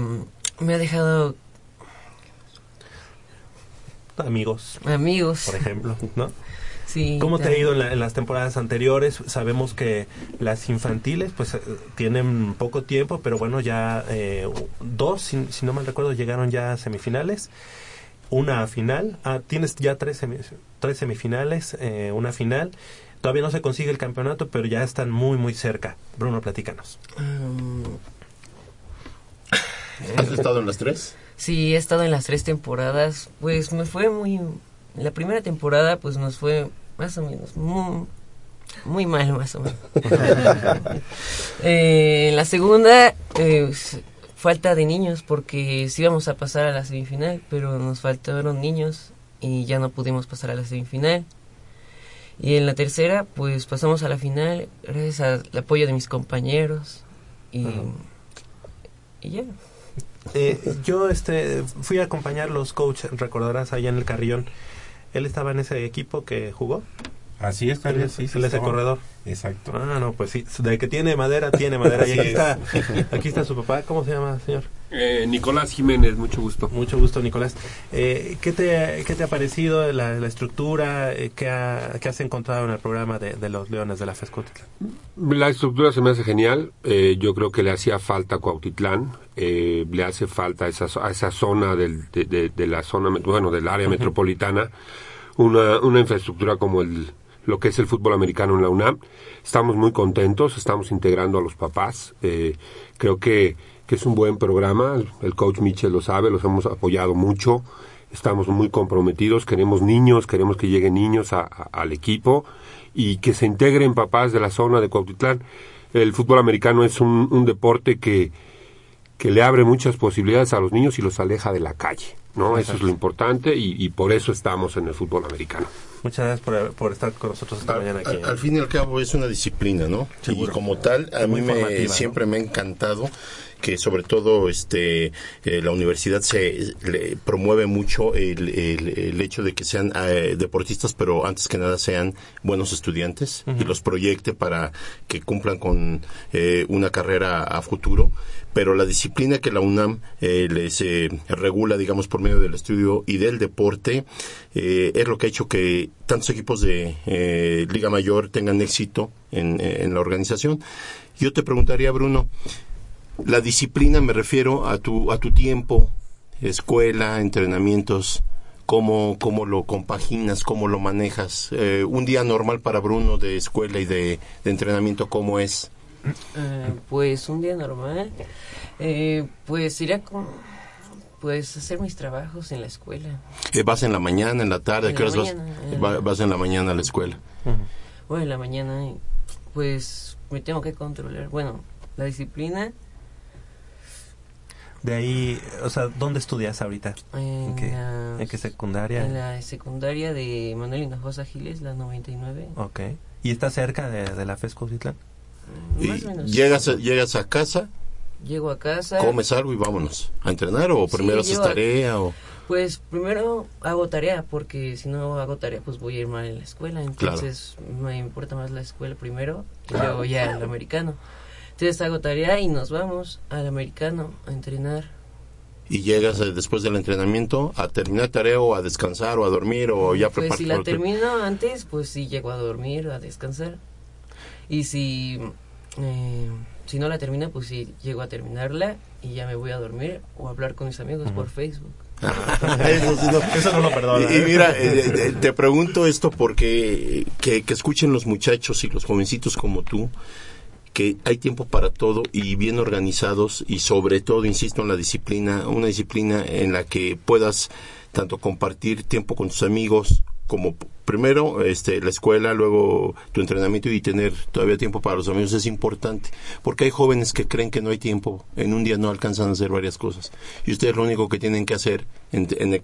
me ha dejado Amigos, amigos. por ejemplo, ¿no? Sí, ¿Cómo te ha ido en, la- en las temporadas anteriores? Sabemos que las infantiles pues eh, tienen poco tiempo, pero bueno, ya eh, dos, si, si no mal recuerdo, llegaron ya a semifinales, una final, ah, tienes ya tres, semi- tres semifinales, eh, una final, todavía no se consigue el campeonato, pero ya están muy, muy cerca. Bruno, platícanos. Mm, ¿Has estado en las tres? Sí, he estado en las tres temporadas. Pues me fue muy... La primera temporada pues nos fue más o menos muy, muy mal, más o menos. (laughs) Eh, en la segunda, eh, falta de niños porque sí íbamos a pasar a la semifinal, pero nos faltaron niños y ya no pudimos pasar a la semifinal. Y en la tercera, pues pasamos a la final gracias al apoyo de mis compañeros y, y ya. Eh, yo este fui a acompañar los coaches, recordarás allá en el Carrión. ¿Él estaba en ese equipo que jugó? Así es, Javier, sí, sí. Él es el corredor. Exacto. Ah, no, pues sí. De que tiene madera, tiene madera. Y aquí (laughs) es. está, aquí está su papá. ¿Cómo se llama, señor? Eh, Nicolás Jiménez, mucho gusto. Mucho gusto, Nicolás. Eh, ¿qué, te, ¿Qué te ha parecido la, la estructura? Eh, ¿qué, ha- qué has encontrado en el programa de, de los Leones de la FESCOTITLAN? La estructura se me hace genial. Eh, yo creo que le hacía falta a Cuautitlán. eh, le hace falta a esa, a esa zona del, de, de- de la zona, met- bueno, del área metropolitana, una, una infraestructura como el, lo que es el fútbol americano en la UNAM. Estamos muy contentos, estamos integrando a los papás. eh, creo que, que es un buen programa. El, coach Mitchell lo sabe, los hemos apoyado mucho. Estamos muy comprometidos, queremos niños, queremos que lleguen niños al equipo y que se integren papás de la zona de Cuautitlán. El fútbol americano es un, un deporte que, que le abre muchas posibilidades a los niños y los aleja de la calle, ¿no? Eso es lo importante y, y por eso estamos en el fútbol americano. Muchas gracias por, por estar con nosotros esta mañana aquí. Al, al fin y al cabo es una disciplina, ¿no? Y como tal, a Muy mí me, siempre me ha encantado que sobre todo este eh, la universidad se le promueve mucho el, el- el hecho de que sean eh, deportistas pero antes que nada sean buenos estudiantes y los proyecte para que cumplan con eh, una carrera a futuro. Pero la disciplina que la UNAM eh, les eh, regula digamos por medio del estudio y del deporte eh, es lo que ha hecho que tantos equipos de eh, Liga Mayor tengan éxito en, en la organización. Yo te preguntaría Bruno la disciplina me refiero a tu, a tu tiempo, escuela, entrenamientos, cómo, cómo lo compaginas, cómo lo manejas. Eh, un día normal para Bruno de escuela y de, de entrenamiento, ¿cómo es? Eh, pues un día normal, eh, pues iría con, pues hacer mis trabajos en la escuela. Eh, ¿Vas en la mañana, en la tarde? En ¿A qué la horas vas? en vas en la mañana a la escuela. O en la mañana, pues me tengo que controlar. Bueno, la disciplina De ahí, o sea, ¿dónde estudias ahorita? en, qué- la, ¿En qué secundaria? en la secundaria de Manuel Hinojosa Giles, la 99. Ok. ¿Y está cerca de, de la FES Cuautitlán? Y Más o menos. llegas, a, llegas a casa, Llego a casa. comes algo y vámonos. ¿A entrenar o Sí, primero haces llego a- tarea? O... Pues primero hago tarea, porque si no hago tarea, pues voy a ir mal en la escuela. Entonces me importa más la escuela primero y luego ya el americano. Entonces hago tarea y nos vamos al americano a entrenar. Y llegas eh, después del entrenamiento a terminar tarea o a descansar o a dormir o ya Pues si prepararte la termino antes, pues sí llego a dormir, a descansar. Y si, eh, si no la termino, pues sí llego a terminarla y ya me voy a dormir o a hablar con mis amigos por Facebook. (laughs) Eso, sí no- Eso no lo perdona, Y, y ¿eh? mira, eh, te pregunto esto porque que, que escuchen los muchachos y los jovencitos como tú que hay tiempo para todo y bien organizados y sobre todo, insisto, en la disciplina, una disciplina en la que puedas tanto compartir tiempo con tus amigos como primero este la escuela, luego tu entrenamiento y tener todavía tiempo para los amigos es importante, porque hay jóvenes que creen que no hay tiempo, en un día no alcanzan a hacer varias cosas y ustedes lo único que tienen que hacer en, en- en-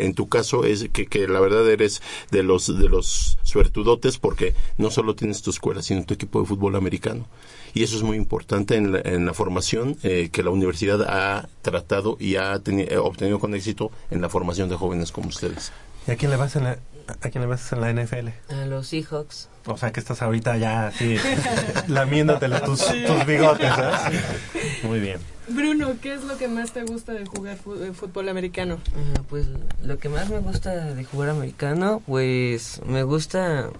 en tu caso es que, que la verdad eres de los de los suertudotes porque no solo tienes tu escuela, sino tu equipo de fútbol americano y eso es muy importante en la, en la formación eh, que la universidad ha tratado y ha teni- eh, obtenido con éxito en la formación de jóvenes como ustedes. ¿Y a quién le vas en la, a quién le vas en la NFL? A los Seahawks. O sea, que estás ahorita ya así (laughs) lamiéndote tus, tus bigotes, ¿eh? (laughs) Muy bien. Bruno, ¿qué es lo que más te gusta de jugar fútbol americano? Ah, pues lo que más me gusta de jugar americano, pues me gusta...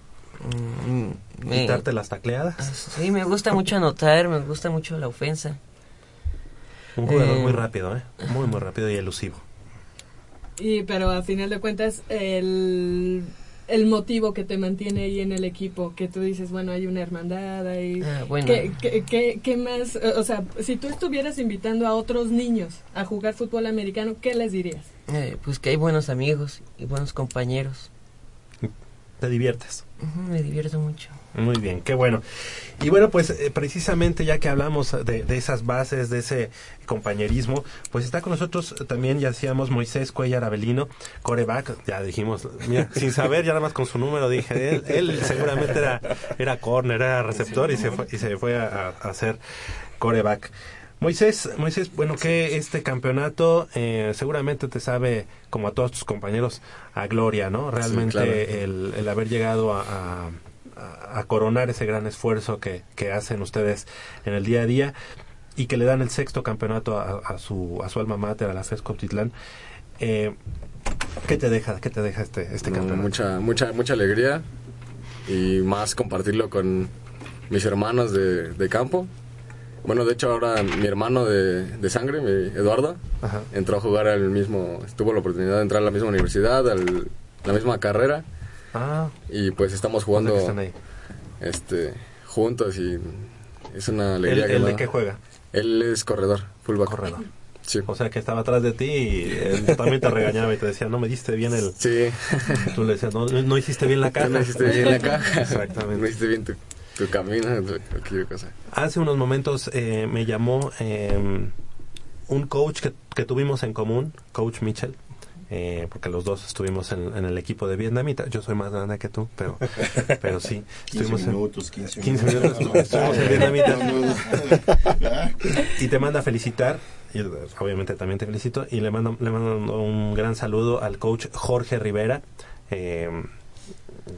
mm, me- Quitarte las tacleadas. Ah, Sí, me gusta mucho anotar, me gusta mucho la ofensa. Un jugador Eh, muy rápido, ¿eh? Muy, muy rápido y elusivo. Y, pero a final de cuentas, el, el motivo que te mantiene ahí en el equipo, que tú dices, bueno, hay una hermandad ahí. Ah, bueno. ¿Qué, qué, qué- qué más? O sea, si tú estuvieras invitando a otros niños a jugar fútbol americano, ¿qué les dirías? Eh, pues que hay buenos amigos y buenos compañeros. Te diviertes. Me divierto mucho. Muy bien, qué bueno. Y bueno, pues eh, precisamente ya que hablamos de, de esas bases, de ese compañerismo, pues está con nosotros también, ya decíamos, Moisés Cuellar Avelino, coreback, ya dijimos, mira, (laughs) sin saber, ya nada más con su número dije, él, él seguramente era, era corner, era receptor y se fue, y se fue a, a hacer coreback. Moisés, Moisés, bueno, que este campeonato eh, seguramente te sabe, como a todos tus compañeros, a gloria, ¿no? Realmente claro. el, el haber llegado a, a- a coronar ese gran esfuerzo que, que hacen ustedes en el día a día y que le dan el sexto campeonato a, a su, a su alma mater, a la FES Cotitlán. Eh, ¿Qué te deja, qué te deja este, este No, campeonato? mucha, mucha, mucha alegría y más compartirlo con mis hermanos de, de campo. Bueno, de hecho ahora mi hermano de, de sangre, mi Eduardo, Ajá. entró a jugar al mismo, tuvo la oportunidad de entrar a la misma universidad, a la misma carrera Ah, y pues estamos sea jugando que están ahí. este, juntos y es una ¿El, alegría. que el me de qué juega? Él es corredor, fullback. Corredor. Sí. O sea que estaba atrás de ti y él también te regañaba y te decía, no me diste bien el... Sí. Tú le decías, no, no hiciste bien la (laughs) caja. No hiciste bien la caja. Exactamente. No hiciste bien tu, tu camino, tu- cualquier cosa. Hace unos momentos eh, me llamó eh, un coach que, que tuvimos en común, Coach Mitchell, eh, porque los dos estuvimos en, en el equipo de Vietnamita. Yo soy más grande que tú, pero, (laughs) pero sí. 15 Estuvimos en- minutos, 15 15 minutos. minutos, (laughs) estuvimos en Vietnamita. (laughs) No, no, no. Y te manda a felicitar, y eh, obviamente también te felicito, y le mando, le mando un gran saludo al coach Jorge Rivera, eh,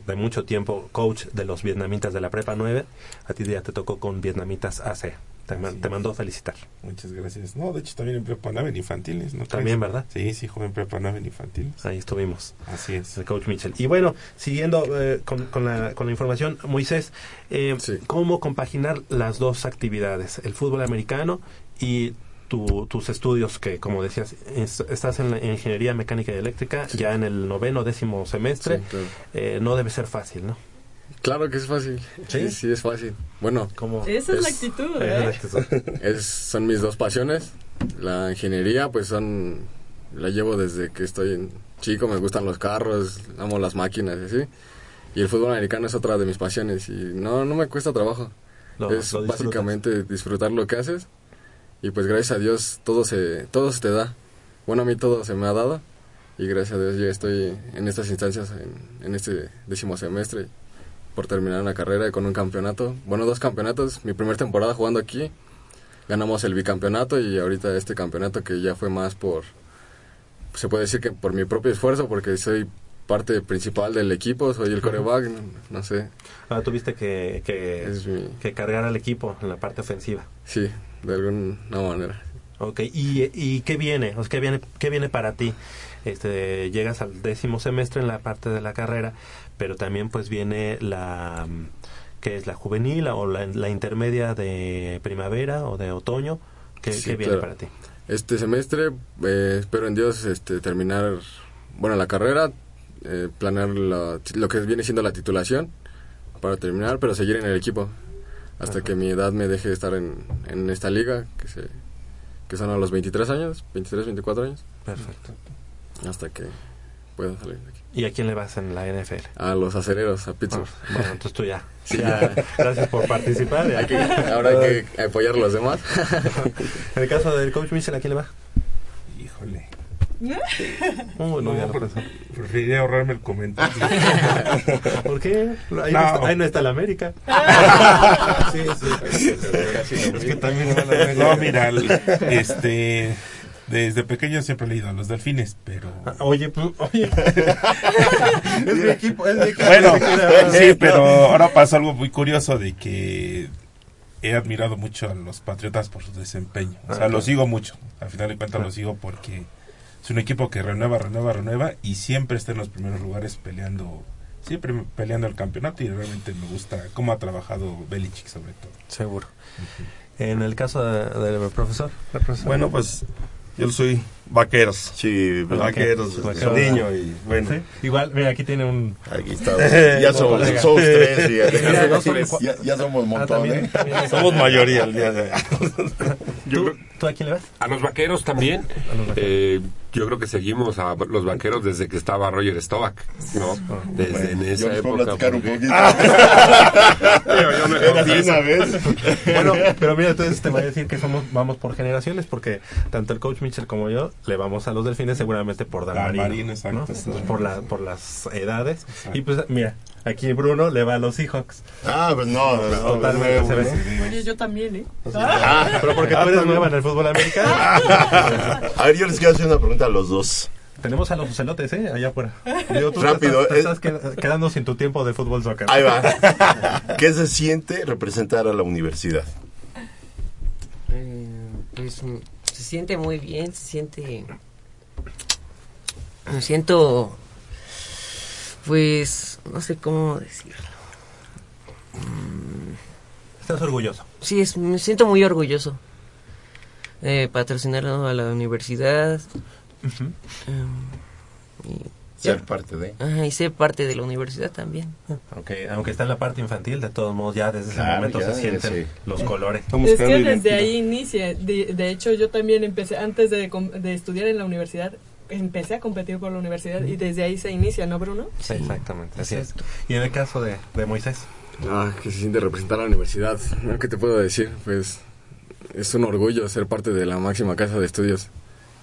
de mucho tiempo coach de los vietnamitas de la Prepa 9. A ti ya te tocó con vietnamitas AC. Te, man- Así te mandó a felicitar. Muchas gracias. No, de hecho también en Prepa 9 en infantiles. ¿no? También, ¿verdad? Sí, sí, joven Prepa 9 en infantiles. Ahí estuvimos. Así es. el coach Mitchell. Y bueno, siguiendo eh, con, con la, con la información, Moisés, eh, Sí. ¿cómo compaginar las dos actividades, el fútbol americano y tu- tus estudios que, como decías, es- estás en la en ingeniería mecánica y eléctrica, Sí. ya en el noveno, décimo semestre, Sí, claro. eh, no debe ser fácil, ¿no? Claro que es fácil. ¿Sí? Sí, sí, es fácil. Bueno, ¿Cómo? Esa es la actitud, Eh, son mis dos pasiones. La ingeniería, pues son, la llevo desde que estoy en chico, me gustan los carros, amo las máquinas y así. Y el fútbol americano es otra de mis pasiones y no, no me cuesta trabajo. Lo- es lo básicamente disfrutar lo que haces y pues gracias a Dios todo se, todo se te da. Bueno, a mí todo se me ha dado y gracias a Dios ya estoy en estas instancias, en, en este décimo semestre, por terminar una carrera y con un campeonato. Bueno, dos campeonatos. Mi primera temporada jugando aquí, ganamos el bicampeonato y ahorita este campeonato que ya fue más por, se puede decir que por mi propio esfuerzo, porque soy parte principal del equipo, soy el coreback, no, no sé, Ah, tuviste que, que, mi, que cargar al equipo en la parte ofensiva. sí, de alguna manera. Ok, ¿y, y qué viene? O sea, ¿qué viene, qué viene para ti? Este, llegas al décimo semestre en la parte de la carrera, pero también pues viene la mm, que es la juvenil o la, la intermedia de primavera o de otoño. ¿Qué, Sí, qué viene claro. para ti? Este semestre eh, espero en Dios este, terminar, bueno, la carrera, eh, planear la- lo que viene siendo la titulación para terminar, pero seguir en el equipo hasta Ajá. que mi edad me deje estar en, en esta liga, que, se, que son a los 23 años, 23, 24 años, Perfecto. hasta que pueda salir de aquí. ¿Y a quién le vas en la NFL? A los acereros, a Pittsburgh. Ah, bueno, entonces tú ya. (laughs) Sí, ya. ya. Gracias por participar. Hay que- ahora hay que (laughs) apoyar a los demás. En el caso del coach Mitchell, ¿a quién le va? Híjole. Uy, no, No. Preferiría ahorrarme el comentario. (laughs) ¿Por qué? Ahí no, No. está, ahí no está la América. (laughs) sí, sí. Es que también van a No, mira, el- este, desde pequeño siempre he leído a los delfines, pero... Ah, Oye, pues, oye. (laughs) es mi equipo, es mi equipo. Bueno, sí, pero ahora pasa algo muy curioso de que he admirado mucho a los Patriotas por su desempeño. O Ah, sea, claro. lo sigo mucho. Al final de cuentas Claro. lo sigo porque es un equipo que renueva, renueva, renueva y siempre está en los primeros lugares peleando, siempre peleando el campeonato y realmente me gusta cómo ha trabajado Belichick sobre todo. Seguro. En el caso de- del profesor, el profesor. Bueno, pues yo soy vaqueros. Sí, Vaqueros, Vaqueros. desde niño y bueno. Sí, Igual, mira, aquí tiene un. aquí está. (laughs) Ya somos, somos tres, no son- ya, ya somos un Ah, montón, también, ¿eh? también- Somos mayoría el día de hoy. (laughs) ¿Tú, ¿Tú a quién le vas? A los vaqueros también. A los vaqueros. Eh, yo creo que seguimos a los vaqueros desde que estaba Roger Staubach, ¿no? Desde en Yo esa les puedo época. platicar un poquito. Pero (laughs) yo de confieso. una vez. Bueno, pero mira, entonces te voy a decir que somos, vamos por generaciones, porque tanto el coach Mitchell como yo le vamos a los delfines seguramente por Dalmarino. Dalmarino, exacto. ¿no? Por, la, por las edades. Y pues mira, aquí Bruno le va a los Seahawks. Ah, pues no, no, no, Totalmente no, se ve. Oye, yo también, ¿eh? Ah, pero porque tú eres nueva en el fútbol americano. (laughs) A ver, yo les quiero hacer una pregunta a los dos. Tenemos a los ocelotes, ¿eh? Allá afuera. Digo, tú te Rápido, estás- te eh. estás qued- quedando sin tu tiempo de fútbol soccer. Ahí va. (laughs) ¿Qué se siente representar a la universidad? Eh, pues se siente muy bien, se siente... Me siento... Pues no sé cómo decirlo. Estás orgulloso. Sí, es, me siento muy orgulloso. Eh, a la universidad. em, y, Ser parte de. ajá, y ser parte de la universidad también. Aunque, aunque está en la parte infantil, de todos modos ya desde ese momento ya, se sienten sí. los colores. Es que desde ahí inicia. De, de hecho, yo también empecé, antes de, de estudiar en la universidad, empecé a competir por la universidad y desde ahí se inicia, ¿no, Bruno? Sí, exactamente. Así es. Y en el caso de, de Moisés. Ah, que se siente representar a la universidad. ¿Qué te puedo decir? Pues es un orgullo ser parte de la máxima casa de estudios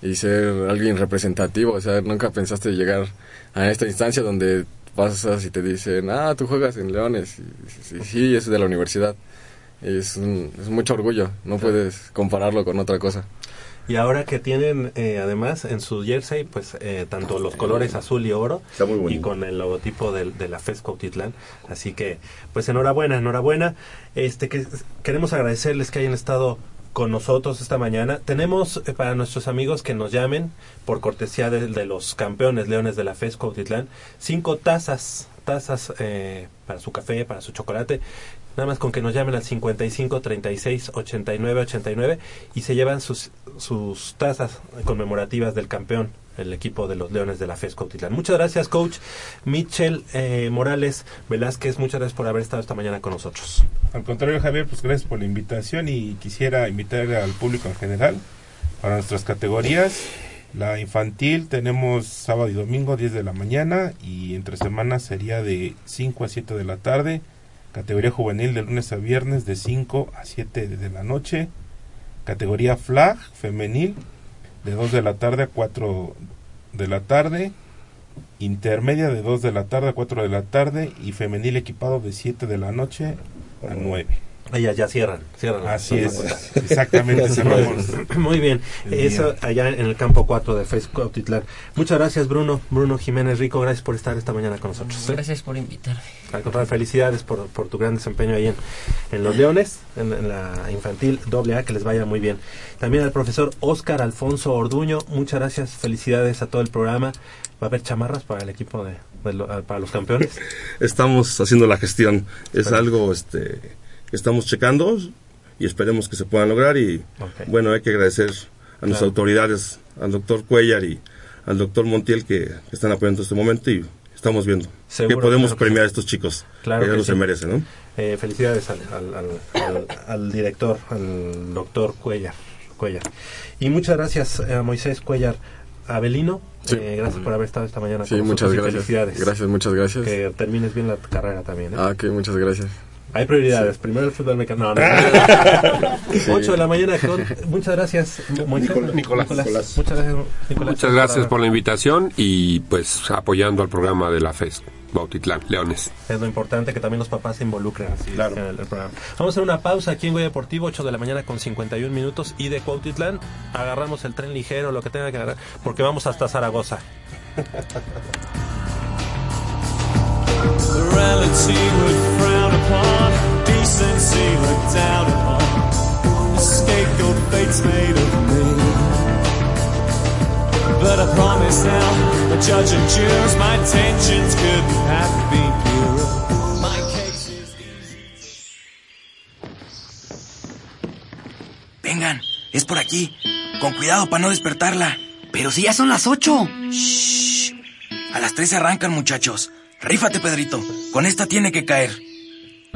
y ser alguien representativo. O sea, nunca pensaste llegar a esta instancia donde pasas y te dicen, ah, tú juegas en Leones. Y, sí, sí, es de la universidad. Es, un- es mucho orgullo. No puedes compararlo con otra cosa. Y ahora que tienen eh, además en su jersey, pues eh, tanto los colores azul y oro Está muy bonito. y con el logotipo del- de, la FES Cuautitlán. Así que, pues enhorabuena, enhorabuena. Este que queremos agradecerles que hayan estado con nosotros esta mañana. Tenemos eh, para nuestros amigos que nos llamen por cortesía de, los campeones leones de la FES Cuautitlán, cinco tazas, tazas eh, para su café, para su chocolate. Nada más con que nos llamen al 55 36 89 89 y se llevan sus, sus tazas conmemorativas del campeón, el equipo de los Leones de la FES Cuautitlán. Muchas gracias, coach Michel eh, Morales Velázquez. Muchas gracias por haber estado esta mañana con nosotros. Al contrario, Javier, pues gracias por la invitación y quisiera invitar al público en general para nuestras categorías. La infantil tenemos sábado y domingo 10 de la mañana y entre semanas sería de 5 a 7 de la tarde. Categoría juvenil de lunes a viernes de 5 a 7 de la noche. Categoría flag femenil de 2 de la tarde a 4 de la tarde. Intermedia de 2 de la tarde a 4 de la tarde y femenil equipado de 7 de la noche a 9. Ellas ya cierran, cierran. Así es, (laughs) exactamente, (laughs) cerramos. (laughs) Muy bien, El eso allá en el campo 4 de FES Cuautitlán. Muchas gracias, Bruno. Bruno Jiménez Rico, gracias por estar esta mañana con nosotros. ¿eh? Gracias por invitarme. Al contrario, felicidades por, por tu gran desempeño ahí en, en Los Leones, en, en la infantil AA, que les vaya muy bien. También al profesor Oscar Alfonso Orduño, muchas gracias, felicidades a todo el programa. Va a haber chamarras para el equipo de, de lo- para los campeones. Estamos haciendo la gestión. Es algo este, que estamos checando y esperemos que se puedan lograr. Y bueno, hay que agradecer a nuestras Claro. autoridades, al doctor Cuellar y al doctor Montiel que, que están apoyando este momento y estamos viendo Seguro, que podemos claro que premiar a estos chicos. Claro que que lo sí. se merece, ¿no? Eh, felicidades al, al, al- al- director, al doctor Cuellar, Cuellar. Y muchas gracias a Moisés Cuellar Avelino. Sí. Eh, gracias por haber estado esta mañana Sí, con muchas gracias. Felicidades. Gracias, muchas gracias. Que termines bien la carrera también. ¿eh? Ah, que muchas gracias. Hay prioridades. Primero el fútbol mexicano. No, no. (laughs) Sí. 8 de la mañana. con- Muchas gracias. Nicolás. Nicolás. Muchas gracias, Nicolás. Muchas gracias por la invitación y pues apoyando al programa de la FES Bautitlán Leones. Es lo importante que también los papás se involucren Claro. en el, el programa. Vamos a hacer una pausa aquí en Goya Deportivo, 8 de la mañana con 51 minutos. Y de Cuautitlán agarramos el tren ligero, lo que tenga que agarrar, porque vamos hasta Zaragoza. Upon, decency looked down upon. The scapegoat fate's made of me. But I promise now, the judge and jurors, my intentions couldn't have been purer. My case is Vengan, es por aquí. Con cuidado para no despertarla. Pero si ya son las ocho. Shh. A las tres arrancan, muchachos. Rífate, Pedrito. Con esta tiene que caer.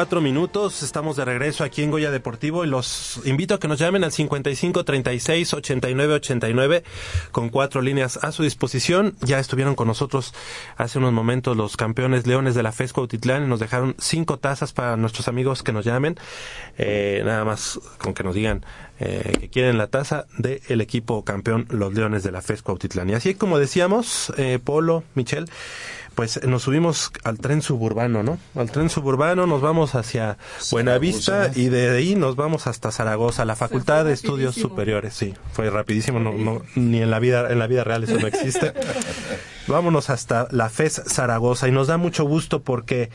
54 minutos. Estamos de regreso aquí en Goya Deportivo y los invito a que nos llamen al 55 36 89 89 con cuatro líneas a su disposición. Ya estuvieron con nosotros hace unos momentos los campeones leones de la FESCO Autitlán y nos dejaron cinco tazas para nuestros amigos que nos llamen. Eh, nada más con que nos digan eh, que quieren la taza del equipo campeón los leones de la FESCO Autitlán. Y así como decíamos, eh, Polo, Michelle, pues nos subimos al tren suburbano, ¿no? Al tren suburbano nos vamos hacia Buenavista y de ahí nos vamos hasta Zaragoza, la Facultad de Estudios. Superiores. Sí, fue rapidísimo, no, no, ni en la vida en la vida real eso no existe. (laughs) Vámonos hasta la FES Zaragoza y nos da mucho gusto porque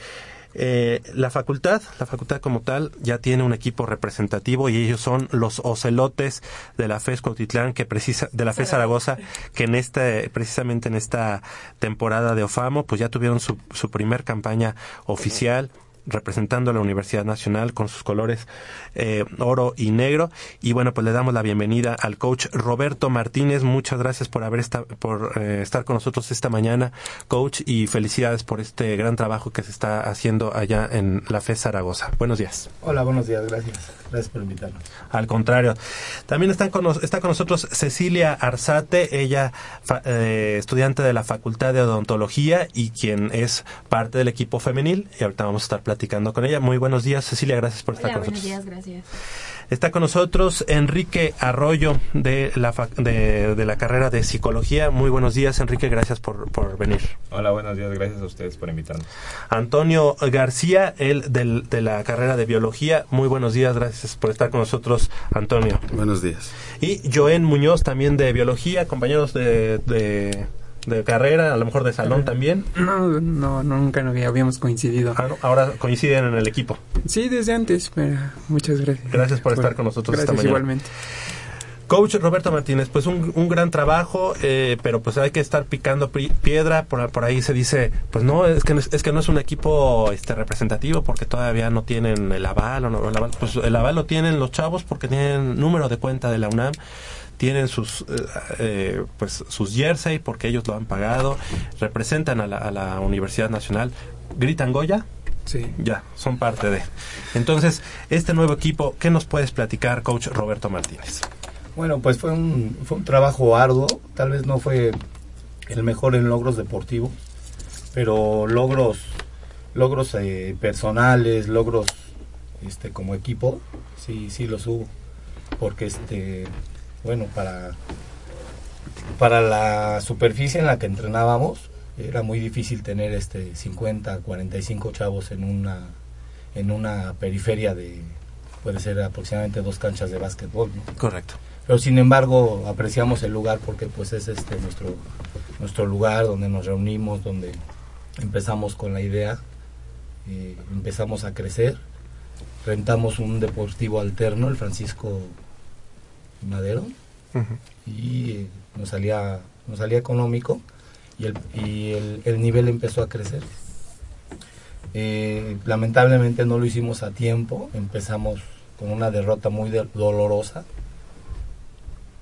eh, la facultad, la facultad como tal, ya tiene un equipo representativo y ellos son los ocelotes de la FES Cuautitlán, que precisa, de la FES Zaragoza, que en este, precisamente en esta temporada de OFAMO, pues ya tuvieron su, su primer campaña oficial representando a la Universidad Nacional con sus colores eh, oro y negro. Y bueno pues le damos la bienvenida al coach Roberto Martínez. Muchas gracias por haber esta, por eh, estar con nosotros esta mañana coach y felicidades por este gran trabajo que se está haciendo allá en la FE Zaragoza. Buenos días. Hola, buenos días, gracias. Gracias por invitarnos. al contrario. También están con nos- está con nosotros Cecilia Arzate, ella fa- eh, estudiante de la Facultad de Odontología y quien es parte del equipo femenil. Y ahorita vamos a estar platicando con ella. Muy buenos días, Cecilia, gracias por estar Hola, con buenos nosotros. días, gracias. Está con nosotros Enrique Arroyo de la, de, de la carrera de Psicología. Muy buenos días, Enrique, gracias por, por venir. Hola, buenos días, gracias a ustedes por invitarnos. Antonio García, él del- de la carrera de Biología. Muy buenos días, gracias por estar con nosotros, Antonio. Buenos días. Y Joen Muñoz también de biología, compañeros de, de, de carrera, a lo mejor de salón también. (clears throat) No, no, nunca habíamos coincidido. Ah, no, Ahora coinciden en el equipo. Sí, desde antes, pero muchas gracias. Gracias por estar con nosotros esta mañana. igualmente. Coach Roberto Martínez, pues un, un gran trabajo, eh, pero pues hay que estar picando pi- piedra. Por, por ahí se dice, pues no, es que no es, es que no es un equipo este representativo porque todavía no tienen el aval o no, el aval, pues el aval lo tienen los chavos porque tienen número de cuenta de la UNAM tienen sus eh, eh, pues sus jersey porque ellos lo han pagado representan a la, a la Universidad Nacional gritan Goya Sí. ya son parte de entonces este nuevo equipo qué nos puedes platicar coach Roberto Martínez Bueno, pues fue un, fue un trabajo arduo, tal vez no fue el mejor en logros deportivos, pero logros logros eh, personales, logros este como equipo, sí sí los hubo, porque este bueno, para para la superficie en la que entrenábamos era muy difícil tener este 50, 45 chavos en una en una periferia de puede ser aproximadamente dos canchas de básquetbol, ¿no? correcto pero sin embargo apreciamos el lugar porque pues es este nuestro nuestro lugar donde nos reunimos, donde empezamos con la idea, eh, empezamos a crecer, rentamos un deportivo alterno, el Francisco Madero, y eh, nos salía nos salía económico y el, y el, el nivel empezó a crecer. Eh, lamentablemente no lo hicimos a tiempo, empezamos con una derrota muy de- dolorosa,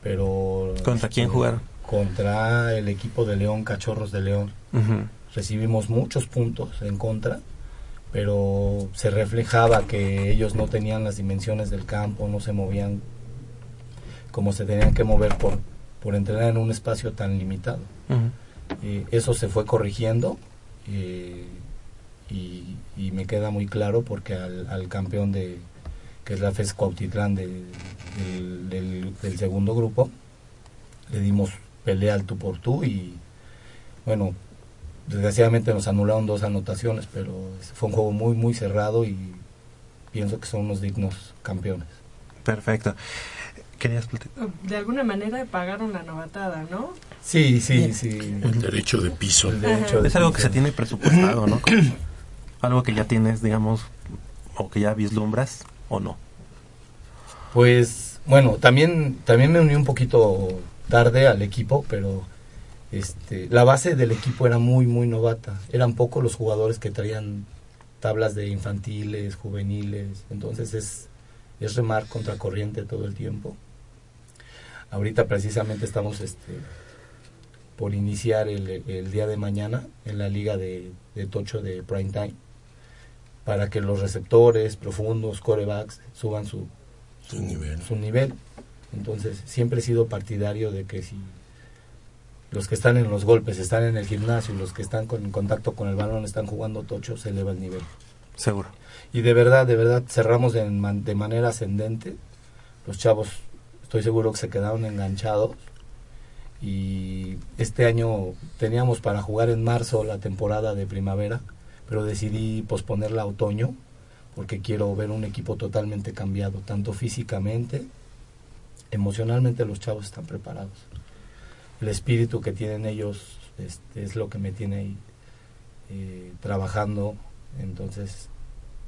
pero... ¿Contra quién este, jugaron? Contra el equipo de León, Cachorros de León. Recibimos muchos puntos en contra, pero se reflejaba que ellos no tenían las dimensiones del campo, no se movían como se tenían que mover por, por entrenar en un espacio tan limitado. Eh, eso se fue corrigiendo eh, y, y me queda muy claro porque al, al campeón de que es la FES Cuautitlán de- del, del- del segundo grupo le dimos pelea al tú por tú y bueno desgraciadamente nos anularon dos anotaciones pero fue un juego muy muy cerrado y pienso que son unos dignos campeones Perfecto. ¿Querías platicar? De alguna manera pagaron la novatada, ¿no? sí sí sí El derecho de piso. El derecho de Es algo que se tiene presupuestado, ¿no? (clears throat) algo que ya tienes, digamos, o que ya vislumbras, o no. Pues bueno, también también me uní un poquito tarde al equipo, pero este la base del equipo era muy muy novata. Eran pocos los jugadores que traían tablas de infantiles, juveniles, entonces es es remar contra corriente todo el tiempo. Ahorita precisamente estamos este por iniciar el, el día de mañana en la liga de, de Tocho de Prime Time para que los receptores profundos, corebacks, suban su, Su nivel. su nivel. Entonces, siempre he sido partidario de que si los que están en los golpes están en el gimnasio y los que están con, en contacto con el balón están jugando tocho, se eleva el nivel. Seguro. Y de verdad, de verdad, cerramos man- de manera ascendente. Los chavos, estoy seguro que se quedaron enganchados. Y este año teníamos para jugar en marzo la temporada de primavera, pero decidí posponerla a otoño porque quiero ver un equipo totalmente cambiado, tanto físicamente, emocionalmente los chavos están preparados. El espíritu que tienen ellos este, es lo que me tiene ahí eh, trabajando, entonces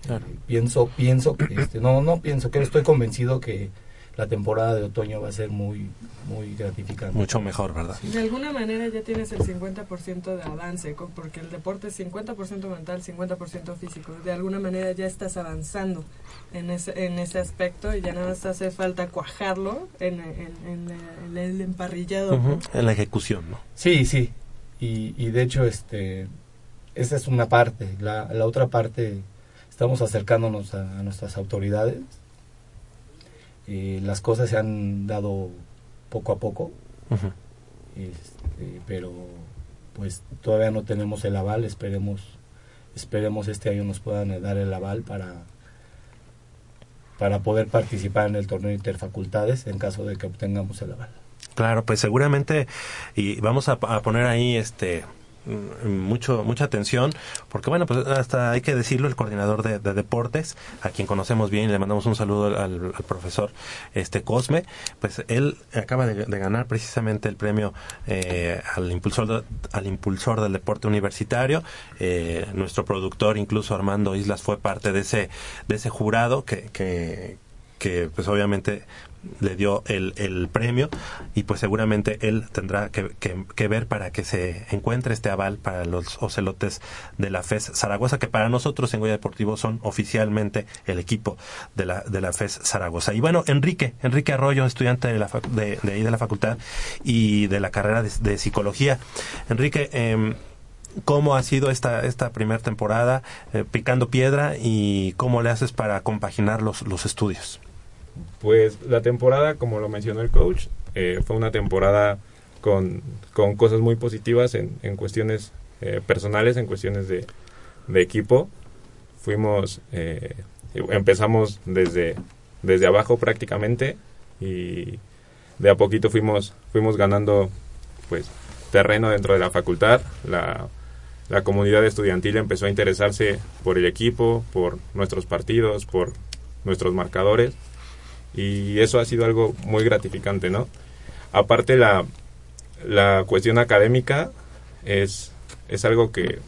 Claro. eh, pienso, pienso, este, no, no pienso, que estoy convencido que la temporada de otoño va a ser muy, muy gratificante. Mucho mejor, ¿verdad? De alguna manera ya tienes el 50% de avance, porque el deporte es 50% mental, 50% físico. De alguna manera ya estás avanzando en ese, en ese aspecto y ya nada más hace falta cuajarlo en, en- en la- en el emparrillado. En la ejecución, ¿no? Sí, sí. Y, y de hecho, este, esa es una parte. La, la otra parte, estamos acercándonos a, a nuestras autoridades. Eh, las cosas se han dado poco a poco, Ujú. este, pero pues todavía no tenemos el aval. Esperemos, esperemos este año nos puedan dar el aval para para poder participar en el torneo interfacultades en caso de que obtengamos el aval. Claro, pues seguramente y vamos a, a poner ahí este mucho mucha atención porque bueno pues hasta hay que decirlo el coordinador de, de deportes a quien conocemos bien y le mandamos un saludo al, al profesor este Cosme pues él acaba de, de ganar precisamente el premio eh, al impulsor de- al impulsor del deporte universitario. Eh, nuestro productor incluso Armando Islas fue parte de ese de ese jurado que, que que pues obviamente le dio el, el premio y pues seguramente él tendrá que, que- ver para que se encuentre este aval para los ocelotes de la FES Zaragoza que para nosotros en Goya Deportivo son oficialmente el equipo de la, de la FES Zaragoza y bueno Enrique Enrique Arroyo estudiante de, la de, de ahí de la facultad y de la carrera de, de psicología Enrique em, ¿Cómo ha sido esta, esta primera temporada eh, picando piedra y cómo le haces para compaginar los, los estudios? Pues la temporada, como lo mencionó el coach, eh, fue una temporada con, con cosas muy positivas en, en cuestiones eh, personales, en cuestiones de, de equipo. Fuimos, eh, empezamos desde, desde abajo prácticamente y de a poquito fuimos, fuimos ganando pues terreno dentro de la facultad. La, la comunidad estudiantil empezó a interesarse por el equipo, por nuestros partidos, por nuestros marcadores y eso ha sido algo muy gratificante, ¿no? Aparte la, la cuestión académica es, es algo que,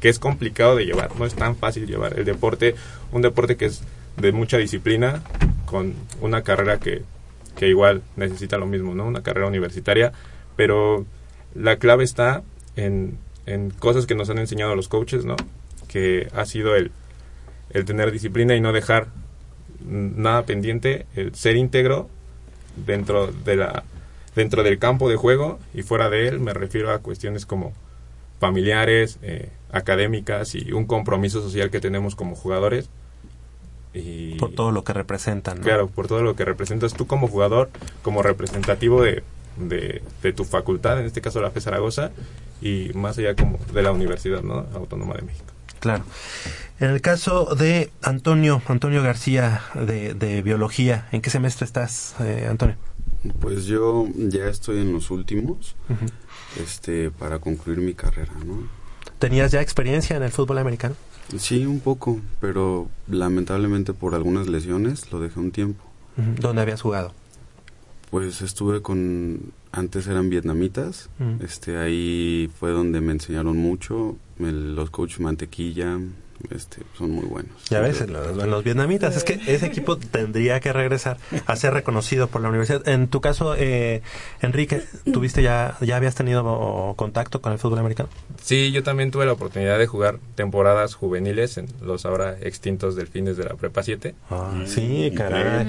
que es complicado de llevar, no es tan fácil llevar. El deporte, un deporte que es de mucha disciplina, con una carrera que, que igual necesita lo mismo, ¿no? Una carrera universitaria, pero la clave está en, en cosas que nos han enseñado los coaches, ¿no? Que ha sido el, el tener disciplina y no dejar nada pendiente, el ser íntegro dentro de la dentro del campo de juego y fuera de él me refiero a cuestiones como familiares, eh, académicas y un compromiso social que tenemos como jugadores. Y, Por todo lo que representan. ¿no? Claro, por todo lo que representas tú como jugador, como representativo de, de, de tu facultad, en este caso la FE Zaragoza, y más allá como de la Universidad ¿no? Autónoma de México. Claro. En el caso de Antonio, Antonio García de, de Biología, ¿en qué semestre estás, eh, Antonio? Pues yo ya estoy en los últimos, este, para concluir mi carrera, ¿no? ¿Tenías ya experiencia en el fútbol americano? Sí, un poco, pero lamentablemente por algunas lesiones lo dejé un tiempo. ¿Dónde habías jugado? Pues estuve con, antes eran vietnamitas, Mm. este, ahí fue donde me enseñaron mucho, el- los coaches mantequilla, este, son muy buenos. Ya ves, los, los vietnamitas. Es que ese equipo tendría que regresar a ser reconocido por la universidad. En tu caso, eh, Enrique, ¿tuviste ya, ya habías tenido contacto con el fútbol americano? Sí, yo también tuve la oportunidad de jugar temporadas juveniles en los ahora extintos delfines de la Prepa 7. Ah, sí, caray.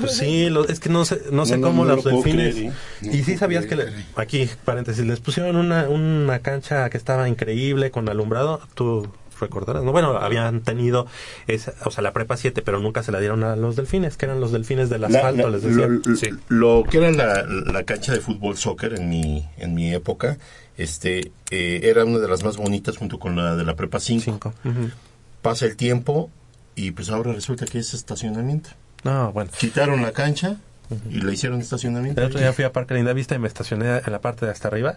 Pues sí, lo- es que no sé, no sé No, no, cómo no los delfines. creer, ¿eh? No y sí sabías que, le- aquí, paréntesis, les pusieron una, una cancha que estaba increíble con alumbrado. Tú recordarás, ¿no? Bueno, habían tenido, esa, o sea, la prepa 7, pero nunca se la dieron a los delfines, que eran los delfines del asfalto, la- les decían. lo, lo que era la, la cancha de fútbol soccer en mi, en mi época, este, eh, era una de las más bonitas junto con la de la prepa 5. Ujú. Pasa el tiempo y pues ahora resulta que es estacionamiento. No, bueno. Quitaron la cancha y le hicieron estacionamiento. El otro día fui a Parque Linda Vista y me estacioné en la parte de hasta arriba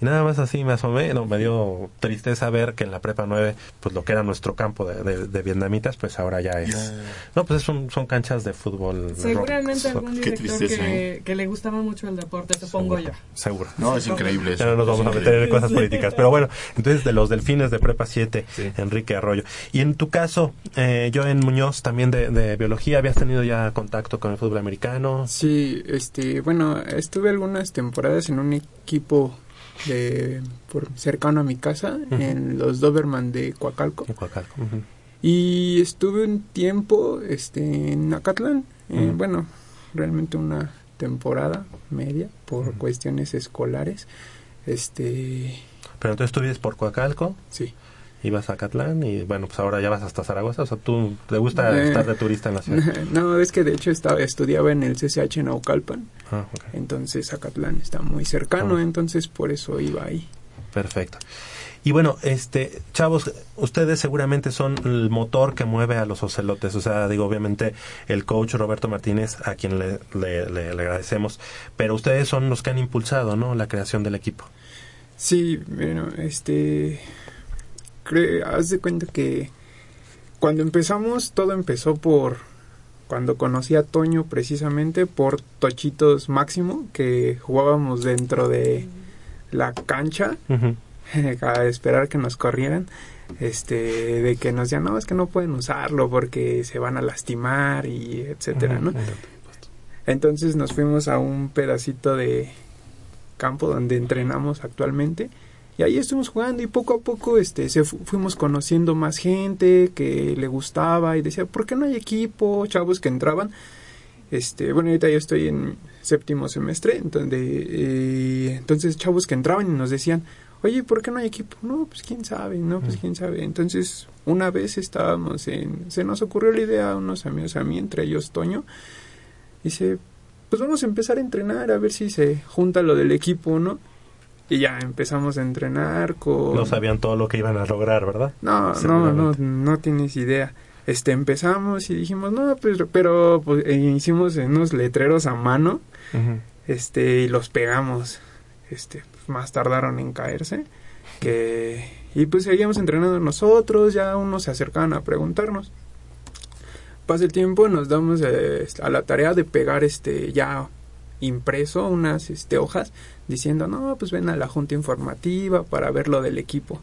y nada más así me asomé, no, me dio tristeza ver que en la prepa 9, pues lo que era nuestro campo de, de- de vietnamitas, pues ahora ya es... No, pues son, son canchas de fútbol. Seguramente ro- algún director tristeza, que, ¿eh? que le gustaba mucho el deporte, supongo yo. Seguro. No, es increíble eso. Ya no nos vamos a meter en cosas políticas. Pero bueno, entonces de los delfines de Prepa 7, Enrique Arroyo. Y en tu caso, eh, yo en Muñoz, también de, de biología, ¿habías tenido ya contacto con el fútbol americano? Sí, este, bueno, estuve algunas temporadas en un equipo de por cercano a mi casa, en los Doberman de Coacalco. Y estuve un tiempo este, en Acatlán, eh, bueno, realmente una temporada media por cuestiones escolares. Este, Pero entonces tú vives por Coacalco. Sí. Ibas a Catlán y bueno, pues ahora ya vas hasta Zaragoza. O sea, tú te gusta Eh, estar de turista en la ciudad. (laughs) no, es que de hecho estaba, estudiaba en el CCH en Naucalpan, Ah, ok. entonces Acatlán está muy cercano, Ah. entonces por eso iba ahí. Perfecto. Y bueno, este, chavos, ustedes seguramente son el motor que mueve a los ocelotes. O sea, digo, obviamente el coach Roberto Martínez, a quien le, le- le- le agradecemos, pero ustedes son los que han impulsado, ¿no? La creación del equipo. Sí, bueno, este, haz de cuenta que cuando empezamos, todo empezó por, cuando conocí a Toño precisamente, por Tochitos Máximo, que jugábamos dentro de la cancha, (laughs) a esperar que nos corrieran, este, de que nos decían, no, es que no pueden usarlo porque se van a lastimar y etcétera, ¿no? Entonces nos fuimos a un pedacito de campo donde entrenamos actualmente y ahí estuvimos jugando y poco a poco este se fu- fuimos conociendo más gente que le gustaba y decía, ¿por qué no hay equipo? Chavos que entraban. Este, bueno, ahorita yo estoy en séptimo semestre, entonces, eh, entonces chavos que entraban y nos decían, oye, ¿por qué no hay equipo? No, pues quién sabe, no, pues quién sabe. Entonces, una vez estábamos en, se nos ocurrió la idea a unos amigos a mí, entre ellos Toño, dice, pues vamos a empezar a entrenar a ver si se junta lo del equipo, ¿no? Y ya empezamos a entrenar con... No sabían todo lo que iban a lograr, ¿verdad? No, no, no, no tienes idea. Este, empezamos y dijimos, no, pues, pero pues, eh, hicimos unos letreros a mano, este, y los pegamos. Este, pues, más tardaron en caerse. Que, y pues seguíamos entrenando nosotros, ya unos se acercaban a preguntarnos. Pasa el tiempo, nos damos eh, a la tarea de pegar este ya impreso unas este, hojas diciendo, no, pues ven a la junta informativa para ver lo del equipo.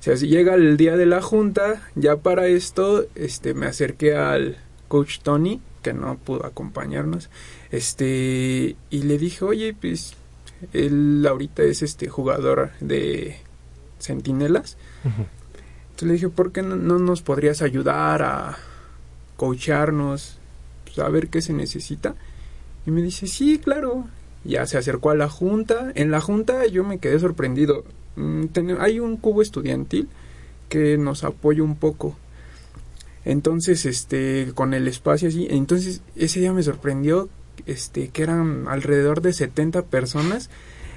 O sea, si llega el día de la junta, ya para esto, este, me acerqué al coach Tony, que no pudo acompañarnos, este, y le dije, oye, pues, él ahorita es este jugador de Centinelas. Entonces le dije, ¿por qué no, no nos podrías ayudar a coacharnos, pues, a ver qué se necesita? Y me dice, sí, claro. Ya se acercó a la junta. En la junta yo me quedé sorprendido. Mm, hay un cubo estudiantil que nos apoya un poco. Entonces, este, con el espacio así, entonces ese día me sorprendió, este, que eran alrededor de 70 personas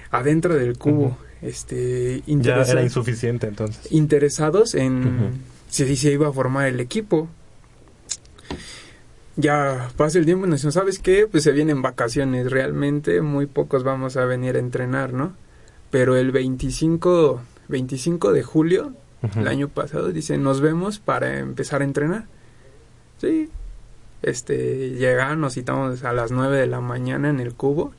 adentro del cubo, este, Ya era insuficiente entonces. interesados en si se iba a formar el equipo. Ya pasa el tiempo y nos dicen, ¿sabes qué? Pues se vienen vacaciones, realmente muy pocos vamos a venir a entrenar, ¿no? Pero el 25, 25 de julio, el año pasado, dice, nos vemos para empezar a entrenar. Sí. Este, llegaron, nos citamos a las 9 de la mañana en el cubo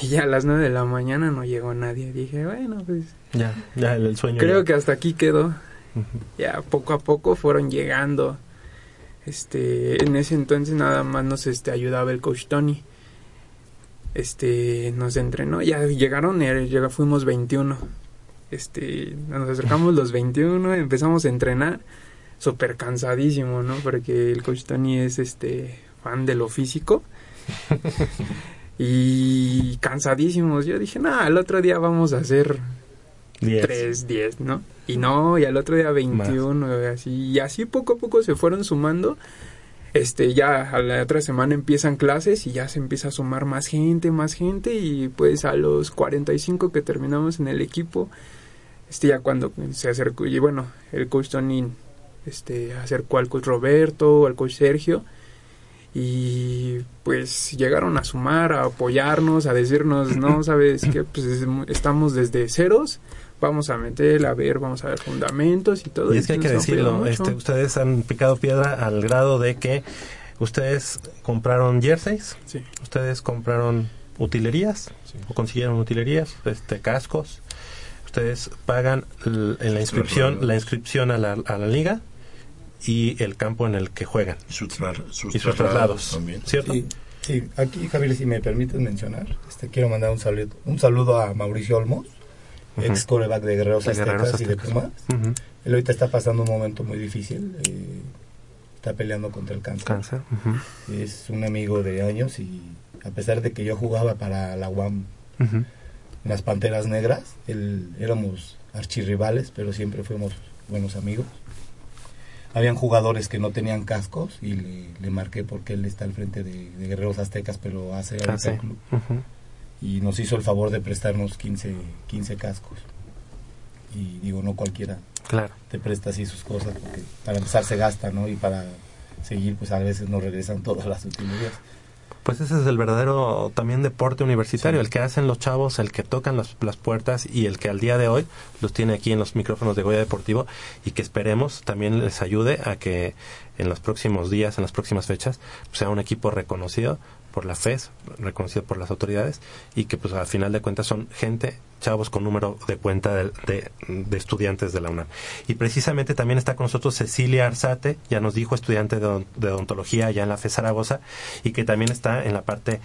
y ya a las 9 de la mañana no llegó nadie. Dije, bueno, pues Ya, ya el, sueño. Creo ya. que hasta aquí quedó. Ya poco a poco fueron llegando. Este, en ese entonces nada más nos este ayudaba el coach Tony. Este, nos entrenó, ya llegaron, llega, fuimos 21. Este, nos acercamos los 21, empezamos a entrenar, súper cansadísimo, ¿no? Porque el coach Tony es este fan de lo físico. (laughs) y cansadísimos. Yo dije, nada, el otro día vamos a hacer Diez. 3, 10, ¿no? Y no, y al otro día 21, así, y así poco a poco se fueron sumando. Este, ya a la otra semana empiezan clases y ya se empieza a sumar más gente, más gente y pues a los 45 que terminamos en el equipo, este ya cuando se acercó, y bueno, el coach Tony este, acercó al coach Roberto, al coach Sergio y pues llegaron a sumar, a apoyarnos, a decirnos, no, (coughs) sabes que pues estamos desde ceros, vamos a meter, a ver, vamos a ver fundamentos y todo. Y es que hay que decirlo, este, ustedes han picado piedra al grado de que ustedes compraron jerseys, ustedes compraron utilerías o consiguieron utilerías, este cascos, ustedes pagan en la inscripción, la inscripción a la, a la liga y el campo en el que juegan y sus, tra- sus y sus traslados traslados, también. ¿cierto? Sí, sí, aquí Javier, si me permites mencionar, este quiero mandar un saludo, un saludo a Mauricio Olmos. Ex coreback de Guerreros De Aztecas y de. Pumas. Él ahorita está pasando un momento muy difícil, eh, está peleando contra el cáncer. Cáncer. Es un amigo de años y a pesar de que yo jugaba para la UAM en las Panteras Negras, él, éramos archirrivales, pero siempre fuimos buenos amigos. Habían jugadores que no tenían cascos y le, le marqué porque él está al frente de, de Guerreros Aztecas, pero hace Ah, sí. club. Y nos hizo el favor de prestarnos 15, 15 cascos. Y digo, no cualquiera Claro. te presta así sus cosas, porque para empezar se gasta, ¿no? Y para seguir, pues a veces nos regresan (laughs) todas las utilidades. Pues ese es el verdadero también deporte universitario, el que hacen los chavos, el que tocan las, las puertas y el que al día de hoy los tiene aquí en los micrófonos de Goya Deportivo y que esperemos también les ayude a que en los próximos días, en las próximas fechas, pues, sea un equipo reconocido por la FES, reconocido por las autoridades y que pues al final de cuentas son gente, chavos con número de cuenta de, de- estudiantes de la UNAM. Y precisamente también está con nosotros Cecilia Arzate, ya nos dijo, estudiante de, de odontología allá en la FES Zaragoza y que también está en la parte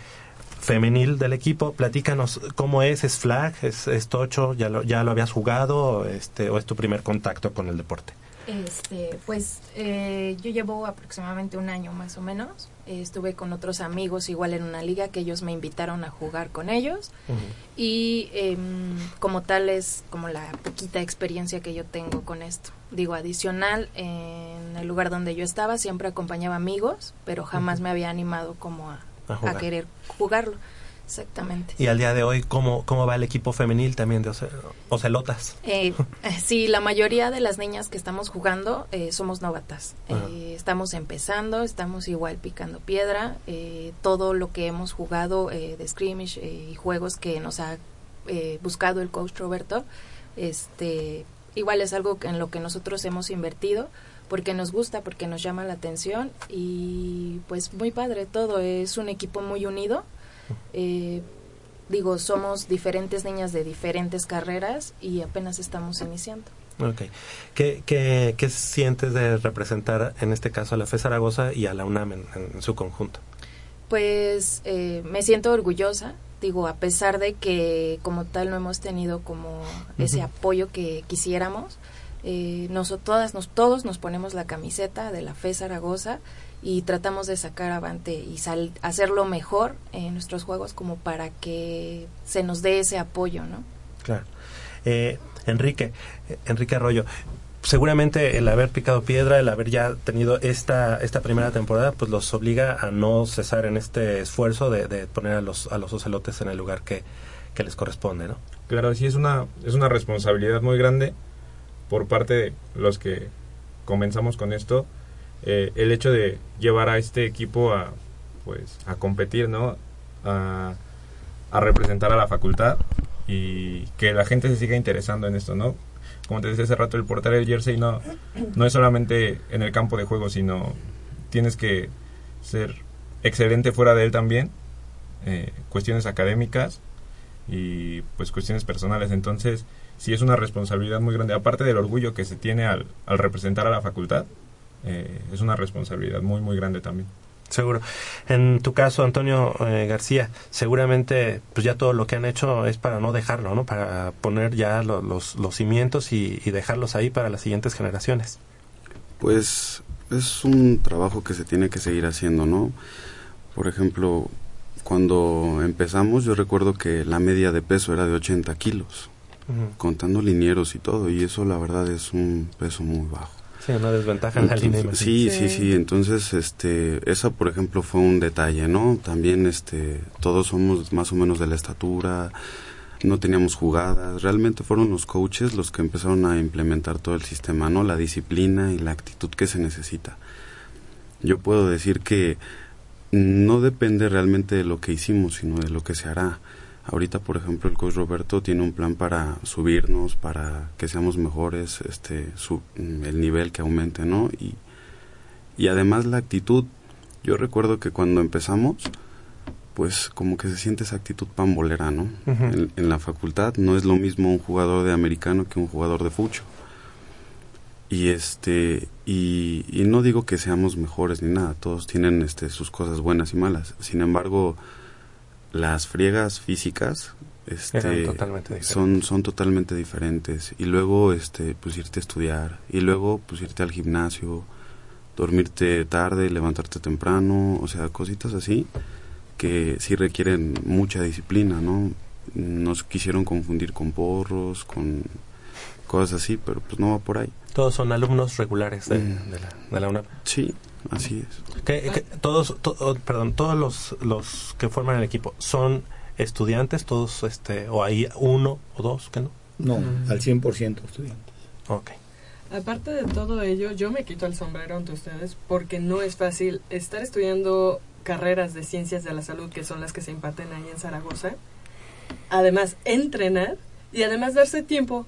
femenil del equipo. Platícanos cómo es, es flag, es, es tocho, ya lo, ya lo habías jugado este, o es tu primer contacto con el deporte. Este, pues eh, yo llevo aproximadamente un año más o menos. Estuve con otros amigos igual en una liga que ellos me invitaron a jugar con ellos. Y em, como tal es como la poquita experiencia que yo tengo con esto. Digo, adicional, en el lugar donde yo estaba siempre acompañaba amigos, pero jamás me había animado como a, A a jugar. querer jugarlo. Exactamente. Y al día de hoy, ¿cómo, cómo va el equipo femenil también de Oce- Ocelotas? Eh, sí, la mayoría de las niñas que estamos jugando eh, somos novatas. Eh, estamos empezando, estamos igual picando piedra. eh, todo lo que hemos jugado eh, de scrimmage eh, y juegos que nos ha eh, buscado el coach Roberto, este, igual es algo en lo que nosotros hemos invertido porque nos gusta, porque nos llama la atención y pues muy padre todo. Es un equipo muy unido Eh, digo, somos diferentes niñas de diferentes carreras y apenas estamos iniciando. Ok. ¿Qué, qué, qué sientes de representar en este caso a la FE Zaragoza y a la UNAM en, en su conjunto? Pues eh, me siento orgullosa, digo, a pesar de que como tal no hemos tenido como ese apoyo que quisiéramos, eh, nos, todas, nos, todos nos ponemos la camiseta de la FE Zaragoza y tratamos de sacar avante y sal- hacerlo mejor en nuestros juegos como para que se nos dé ese apoyo, ¿no? Claro. Eh, Enrique, eh, Enrique Arroyo, seguramente el haber picado piedra, el haber ya tenido esta, esta primera temporada, pues los obliga a no cesar en este esfuerzo de, de poner a los, a los ocelotes en el lugar que, que les corresponde, ¿no? Claro, sí es una, es una responsabilidad muy grande por parte de los que comenzamos con esto. Eh, el hecho de llevar a este equipo a, pues, a competir, ¿no? A, representar a la facultad y que la gente se siga interesando en esto, ¿no? Como te decía hace rato, el portar el jersey no, no es solamente en el campo de juego, sino tienes que ser excelente fuera de él también, eh, cuestiones académicas y pues cuestiones personales. Entonces, sí es una responsabilidad muy grande, aparte del orgullo que se tiene al representar a la facultad, eh, es una responsabilidad muy, muy grande también. Seguro. En tu caso, Antonio eh, García, seguramente pues ya todo lo que han hecho es para no dejarlo, ¿no? Para poner ya lo- los, los cimientos y, y dejarlos ahí para las siguientes generaciones. Pues es un trabajo que se tiene que seguir haciendo, ¿no? Por ejemplo, cuando empezamos yo recuerdo que la media de peso era de 80 kilos, contando linieros y todo, y eso la verdad es un peso muy bajo. Sí, una desventaja en la línea. Imagino. sí, sí, sí. Entonces, este, esa, por ejemplo, fue un detalle, ¿no? También, este, todos somos más o menos de la estatura, no teníamos jugadas. Realmente fueron los coaches los que empezaron a implementar todo el sistema, ¿no? La disciplina y la actitud que se necesita. Yo puedo decir que no depende realmente de lo que hicimos, sino de lo que se hará. Ahorita, por ejemplo, el coach Roberto tiene un plan para subirnos, para que seamos mejores, este, su- el nivel que aumente, ¿no? Y, y además la actitud. Yo recuerdo que cuando empezamos, pues como que se siente esa actitud pambolera, ¿no? En la facultad no es lo mismo un jugador de americano que un jugador de fucho. Y este y, y no digo que seamos mejores ni nada, todos tienen este sus cosas buenas y malas. Sin embargo, las friegas físicas este totalmente son son totalmente diferentes y luego este pues irte a estudiar y luego pues irte al gimnasio, dormirte tarde, levantarte temprano, o sea, cositas así que sí requieren mucha disciplina, ¿no? Nos quisieron confundir con porros, con cosas así, pero pues no va por ahí. Todos son alumnos regulares de, de la, de la UNAM. Sí, así es. ¿Qué- qué- todos, to- oh, perdón, todos los, los que forman el equipo son estudiantes, todos, este, o hay uno o dos que no. No, Mm. al 100% estudiantes. Ok. Aparte de todo ello, yo me quito el sombrero ante ustedes porque no es fácil estar estudiando carreras de ciencias de la salud, que son las que se imparten ahí en Zaragoza. Además, entrenar y además darse tiempo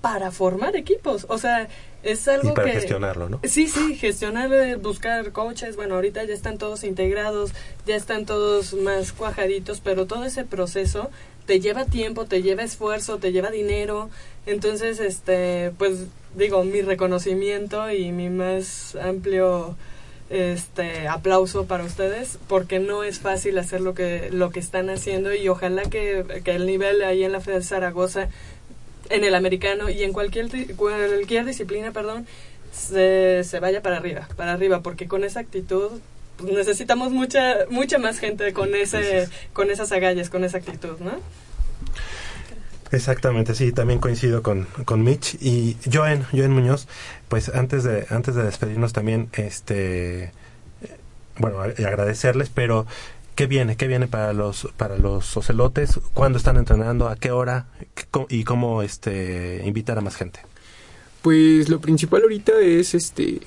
para formar equipos. O sea, es algo Y para que... gestionarlo, ¿no? Sí, sí, gestionar, eh, buscar coaches. Bueno, ahorita ya están todos integrados, ya están todos más cuajaditos, pero todo ese proceso te lleva tiempo, te lleva esfuerzo, te lleva dinero. Entonces, este, pues digo, mi reconocimiento y mi más amplio este aplauso para ustedes porque no es fácil hacer lo que lo que están haciendo y ojalá que, que el nivel ahí en la Fed Zaragoza en el americano y en cualquier cualquier disciplina perdón se, se vaya para arriba para arriba porque con esa actitud pues, necesitamos mucha mucha más gente con ese con esas agallas con esa actitud no Exactamente, sí, también coincido con, con Mitch. Y Joen, Joen Muñoz, pues antes de, antes de despedirnos también, este, eh, bueno, agradecerles, pero ¿qué viene? ¿Qué viene para los, para los ocelotes? ¿Cuándo están entrenando? ¿A qué hora? ¿Qué- cómo- y cómo, este, invitar a más gente? Pues lo principal ahorita es este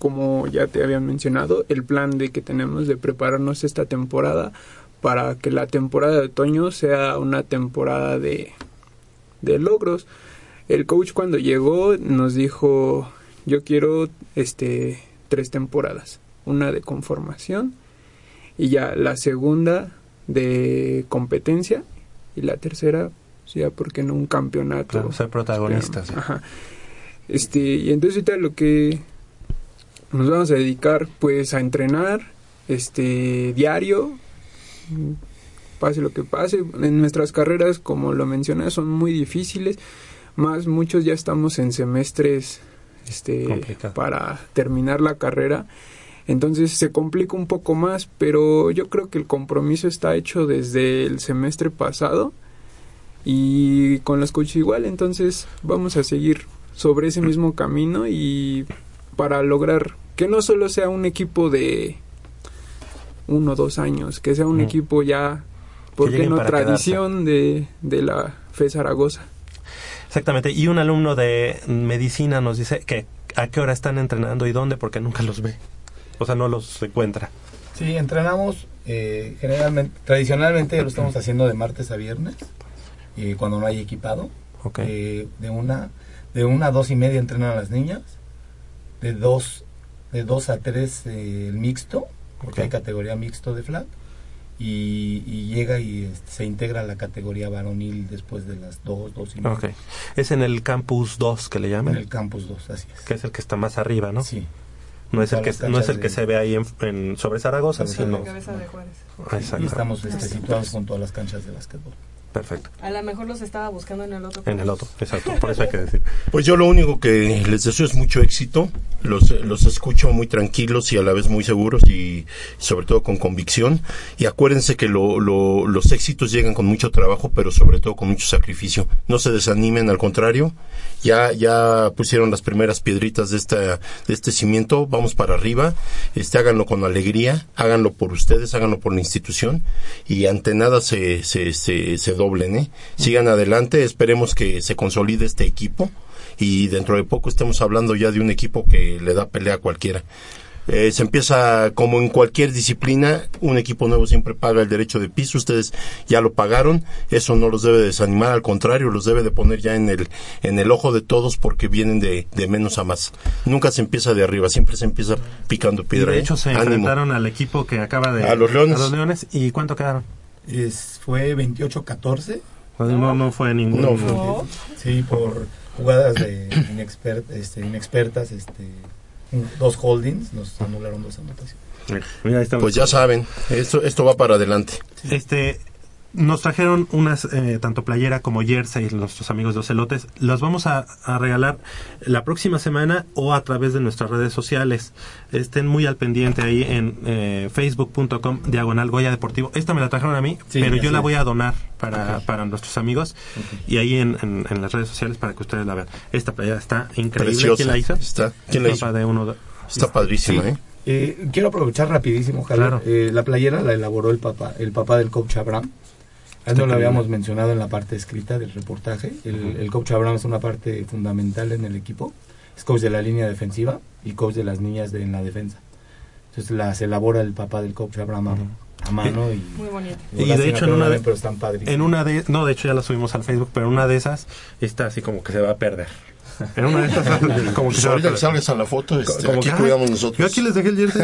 como ya te habían mencionado, el plan de que tenemos de prepararnos esta temporada para que la temporada de otoño sea una temporada de, de logros. El coach cuando llegó nos dijo, yo quiero este tres temporadas, una de conformación y ya la segunda de competencia y la tercera ya porque no un campeonato Claro, ser protagonistas. Ajá. este y entonces ahorita lo que nos vamos a dedicar pues a entrenar este diario pase lo que pase en nuestras carreras como lo mencioné son muy difíciles más muchos ya estamos en semestres este Complicado. para terminar la carrera entonces se complica un poco más pero yo creo que el compromiso está hecho desde el semestre pasado y con los coaches igual. Entonces vamos a seguir sobre ese mismo camino y para lograr que no solo sea un equipo de uno o dos años que sea un equipo ya ¿por qué no tradición de, de la FE Zaragoza. Exactamente. Y un alumno de medicina nos dice que a qué hora están entrenando y dónde, porque nunca los ve. O sea, no los encuentra. Sí, entrenamos eh, generalmente, tradicionalmente lo estamos haciendo de martes a viernes, y cuando no hay equipado. Eh, de una de una a dos y media entrenan a las niñas, de dos de dos a tres eh, el mixto, porque hay categoría mixto de flag, y, y llega y este, se integra a la categoría varonil después de las dos, dos y media. Es en el campus 2 que le llaman. En el campus 2, así es. Que es el que está más arriba, ¿no? Sí. No es el Todas que, no es el que de- se ve ahí en, en- sobre Zaragoza, Sobre sino... La cabeza de Juárez. Exacto. Y estamos este, situados junto a las canchas de básquetbol. Perfecto. A lo mejor los estaba buscando en el otro. En el otro, exacto. Por eso hay que decir. (laughs) Pues yo lo único que les deseo es mucho éxito. Los, los escucho muy tranquilos y a la vez muy seguros y sobre todo con convicción. Y acuérdense que lo, lo- los éxitos llegan con mucho trabajo, pero sobre todo con mucho sacrificio. No se desanimen, al contrario. Ya, ya pusieron las primeras piedritas de esta, de este cimiento. Vamos para arriba. Este, háganlo con alegría. Háganlo por ustedes, háganlo por la institución. Y ante nada se, se, se, se doblen, ¿eh? Sigan adelante. Esperemos que se consolide este equipo y dentro de poco estemos hablando ya de un equipo que le da pelea a cualquiera. Eh, se empieza como en cualquier disciplina, un equipo nuevo siempre paga el derecho de piso, ustedes ya lo pagaron, eso no los debe desanimar, al contrario, los debe de poner ya en el, en el ojo de todos porque vienen de, de menos a más. Nunca se empieza de arriba, siempre se empieza picando Y piedra. de ¿eh? hecho se Ánimo. enfrentaron al equipo que acaba de... A los Leones. A los Leones. ¿Y cuánto quedaron? Es, fue 28-14. No, no fue ningún... No, fue- Sí, por jugadas de inexper- este, inexpertas, este, dos holdings, nos anularon dos anotaciones. Mira, ahí estamos. Pues ya saben, esto, esto va para adelante. Este, nos trajeron unas, eh, tanto playera como jersey, nuestros amigos de Ocelotes. Las vamos a, a regalar la próxima semana o a través de nuestras redes sociales. Estén muy al pendiente ahí en eh, facebook.com diagonal Goya Deportivo. Esta me la trajeron a mí, Sí, pero yo la es. voy a donar para, para nuestros amigos y ahí en, en- en las redes sociales para que ustedes la vean. Esta playera está increíble. Preciosa. ¿Quién la hizo? Está. ¿Quién la hizo? papá de uno de- Está padrísima, Sí. ¿eh? Eh, quiero aprovechar rapidísimo, Javier. Claro. Eh, la playera la elaboró el papá, el papá del coach Abraham. Él no lo habíamos mencionado en la parte escrita del reportaje. El, el coach Abraham es una parte fundamental en el equipo. Es coach de la línea defensiva y coach de las niñas de, en la defensa. Entonces las elabora el papá del coach Abraham a- a mano y Muy bonito. Y de hecho en una de, pero están en una de no de hecho ya la subimos al Facebook pero en una de esas está así como que se va a perder en una de estas (laughs) como que Pues ahorita que salgas a la foto, este, Como aquí que, cuidamos nosotros. yo aquí les dejé el jersey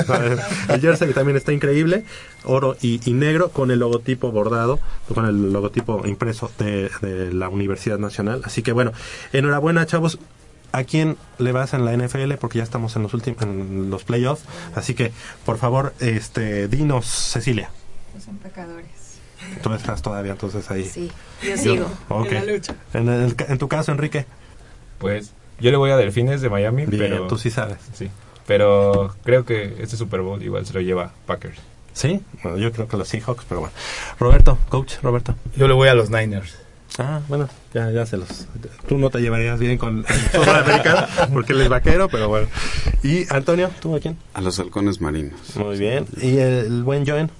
el jersey que también está increíble oro y, y negro con el logotipo bordado con el logotipo impreso de, de la Universidad Nacional así que bueno enhorabuena chavos ¿A quién le vas en la NFL? Porque ya estamos en los últimos, en los playoffs. Así que, por favor, este, dinos, Cecilia. Los empacadores. Tú estás todavía entonces ahí. Sí, yo sigo. Ok. En la lucha. En, el- en tu caso, Enrique. Pues yo le voy a Delfines de Miami, Bien, pero tú sí sabes. Sí. Pero creo que este Super Bowl igual se lo lleva Packers. Sí, bueno, yo creo que los Seahawks, pero bueno. Roberto, coach, Roberto. Yo le voy a los Niners. Ah, bueno, ya, ya se los. Tú no te llevarías bien con el fútbol americano porque él es vaquero, pero bueno. Y Antonio, ¿tú a quién? A los halcones marinos. Muy bien. ¿Y el buen Joen?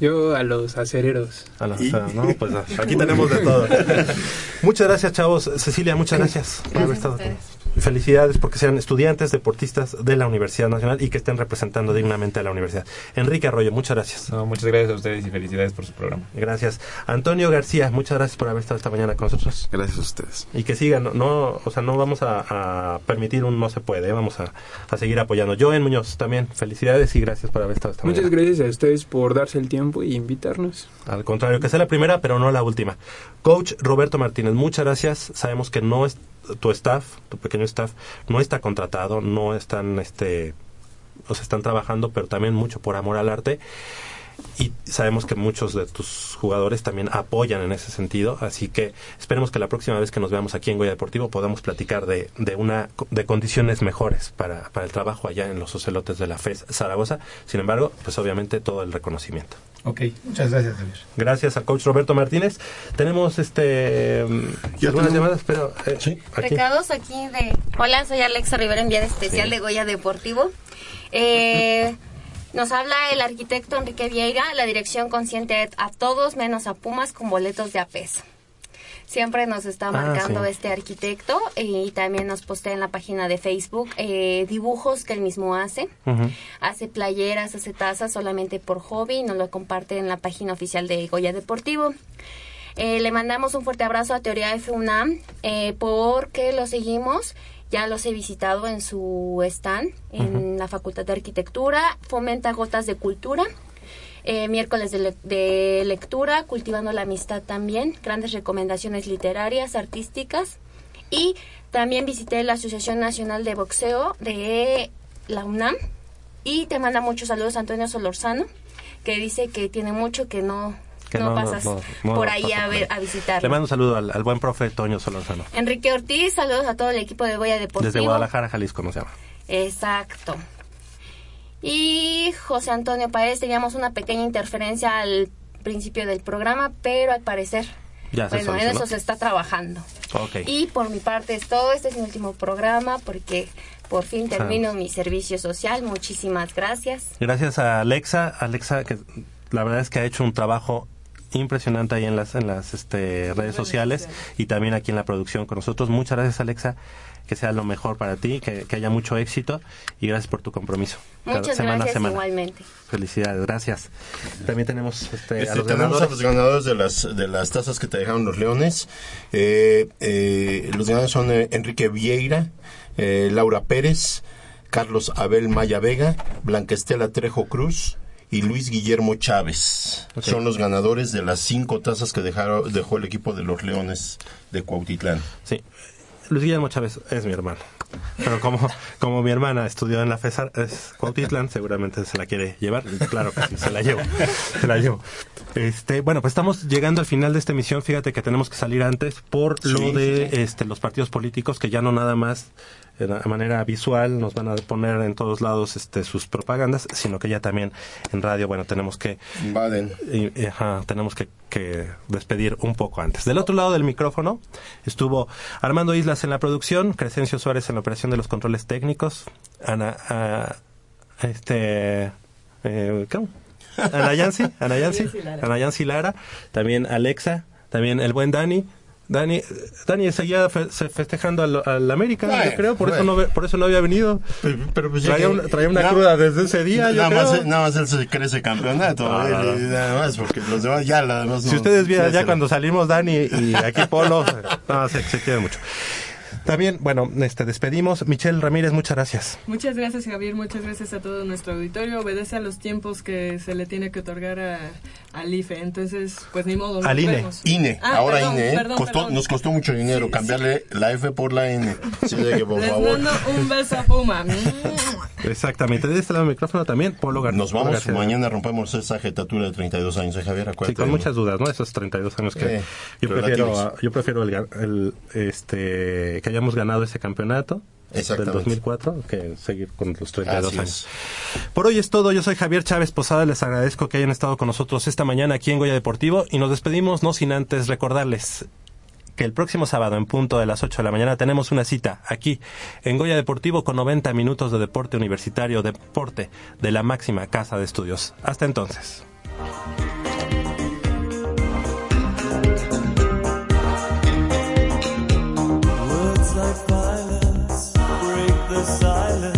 Yo a los acereros A la- no, pues (laughs) aquí tenemos de todo. (laughs) muchas gracias, chavos. Cecilia, muchas gracias por haber estado. Felicidades porque sean estudiantes, deportistas de la Universidad Nacional y que estén representando dignamente a la universidad. Enrique Arroyo, muchas gracias. No, muchas gracias a ustedes y felicidades por su programa. Gracias. Antonio García, muchas gracias por haber estado esta mañana con nosotros. Gracias a ustedes. Y que sigan, no, no o sea, no vamos a, a permitir un no se puede, vamos a, a seguir apoyando. Joen Muñoz, también felicidades y gracias por haber estado esta Muchas mañana. gracias a ustedes por darse el tiempo y invitarnos. Al contrario, que sea la primera, pero no la última. Coach Roberto Martínez, muchas gracias. Sabemos que no es tu staff, tu pequeño staff, no está contratado, no están, este, o sea, están trabajando, pero también mucho por amor al arte. Y sabemos que muchos de tus jugadores también apoyan en ese sentido, así que esperemos que la próxima vez que nos veamos aquí en Goya Deportivo podamos platicar de, de una de condiciones mejores para, para el trabajo allá en los ocelotes de la FES Zaragoza. Sin embargo, pues obviamente todo el reconocimiento. Ok, muchas gracias, Javier. Gracias al coach Roberto Martínez. Tenemos este mm, algunas llamadas, pero eh, aquí. Recados aquí de... Hola, soy Alexa Rivera, enviada especial Sí. de Goya Deportivo. Eh, nos habla el arquitecto Enrique Vieira, la dirección consciente a todos menos a Pumas con boletos de a peso. Siempre nos está Ah, marcando sí. este arquitecto eh, y también nos postea en la página de Facebook eh, dibujos que él mismo hace. Hace playeras, hace tazas solamente por hobby, nos lo comparte en la página oficial de Goya Deportivo. Eh, le mandamos un fuerte abrazo a Teoría FUNAM eh, porque lo seguimos. Ya los he visitado en su stand en la Facultad de Arquitectura. Fomenta gotas de cultura. Eh, miércoles de, le- de lectura, cultivando la amistad también. Grandes recomendaciones literarias, artísticas. Y también visité la Asociación Nacional de Boxeo de la UNAM. Y te manda muchos saludos Antonio Solorzano, que dice que tiene mucho que no, Que no, no, no, pasas no, no por ahí a, ver, a visitar. Le mando un saludo al, al buen profe Toño Solorzano. Enrique Ortiz, saludos a todo el equipo de Goya Deportivo. Desde Guadalajara, Jalisco, nos llama. Exacto. Y José Antonio Paez, teníamos una pequeña interferencia al principio del programa, pero al parecer, Ya bueno, en eso se está trabajando. Y por mi parte es todo, este es mi último programa porque por fin termino mi servicio social. Muchísimas gracias. Gracias a Alexa, Alexa que la verdad es que ha hecho un trabajo impresionante ahí en las en las este, redes sociales y también aquí en la producción con nosotros. Muchas gracias Alexa, que sea lo mejor para ti, que, que haya mucho éxito y gracias por tu compromiso. Cada Muchas semana a gracias semana. igualmente. Felicidades, gracias. También tenemos este, Este, a los tenemos ganadores. a los ganadores de las, de las tazas que te dejaron los leones. Eh, eh, los ganadores son eh, Enrique Vieira, eh, Laura Pérez, Carlos Abel Maya Vega, Blanquestela Trejo Cruz y Luis Guillermo Chávez. Son los ganadores de las cinco tazas que dejaron, dejó el equipo de los leones de Cuautitlán. Sí. Luis Guillermo Chávez es mi hermano. Pero como, como mi hermana estudió en la FESAR, es Cuautitlán, seguramente se la quiere llevar. Claro que sí, se la llevo. Se la llevo. Este, bueno, pues estamos llegando al final de esta emisión. Fíjate que tenemos que salir antes por lo Sí, de este, los partidos políticos, que ya no nada más de manera visual nos van a poner en todos lados este, sus propagandas, sino que ya también en radio, bueno, tenemos que Invaden. y- y, ajá, tenemos que, que despedir un poco antes. Del otro lado del micrófono estuvo Armando Islas en la producción, Crescencio Suárez en la operación de los controles técnicos, Ana, este, eh, ¿cómo? Ana Yancy, Ana Yancy. Ana Yancy Lara, también Alexa, también el buen Dani. Dani, Dani seguía fe- festejando al, al América, Bueno, yo creo, por eso, no, por eso no había venido. Pero pues traía, traía una nada- cruda desde ese día, yo nada, creo. más, nada más él se cree ese campeonato. Él, no. Nada más, porque los demás ya la demás Si no- ustedes vieran ya cuando salimos Dani y aquí Polo, (laughs) no, se, se quieren mucho. También, bueno, este despedimos. Michelle Ramírez, muchas gracias. Muchas gracias Javier, muchas gracias a todo nuestro auditorio. Obedece a los tiempos que se le tiene que otorgar a, al IFE, entonces pues ni modo. Al INE. vemos. INE, Ah, ahora perdón, INE. ¿eh? perdón, Costó- perdón. Nos costó mucho dinero cambiarle la F por la N. De que, por Les favor. mando un beso a Puma. Exactamente. De este lado del micrófono también, Polo Gar- Nos vamos, García. mañana rompemos esa jetatura de 32 años, ¿eh, Javier? Sí, con muchas dudas, ¿no? Esos 32 años que Eh, yo prefiero, yo prefiero el, el, este que hayamos ganado ese campeonato del Exactamente. 2004 que seguir con los 32 Así años. es. Por hoy es todo. Yo soy Javier Chávez Posada. Les agradezco que hayan estado con nosotros esta mañana aquí en Goya Deportivo y nos despedimos no sin antes recordarles que el próximo sábado en punto de las 8 de la mañana tenemos una cita aquí en Goya Deportivo con 90 minutos de deporte universitario, deporte de la máxima casa de estudios. Hasta entonces. silence.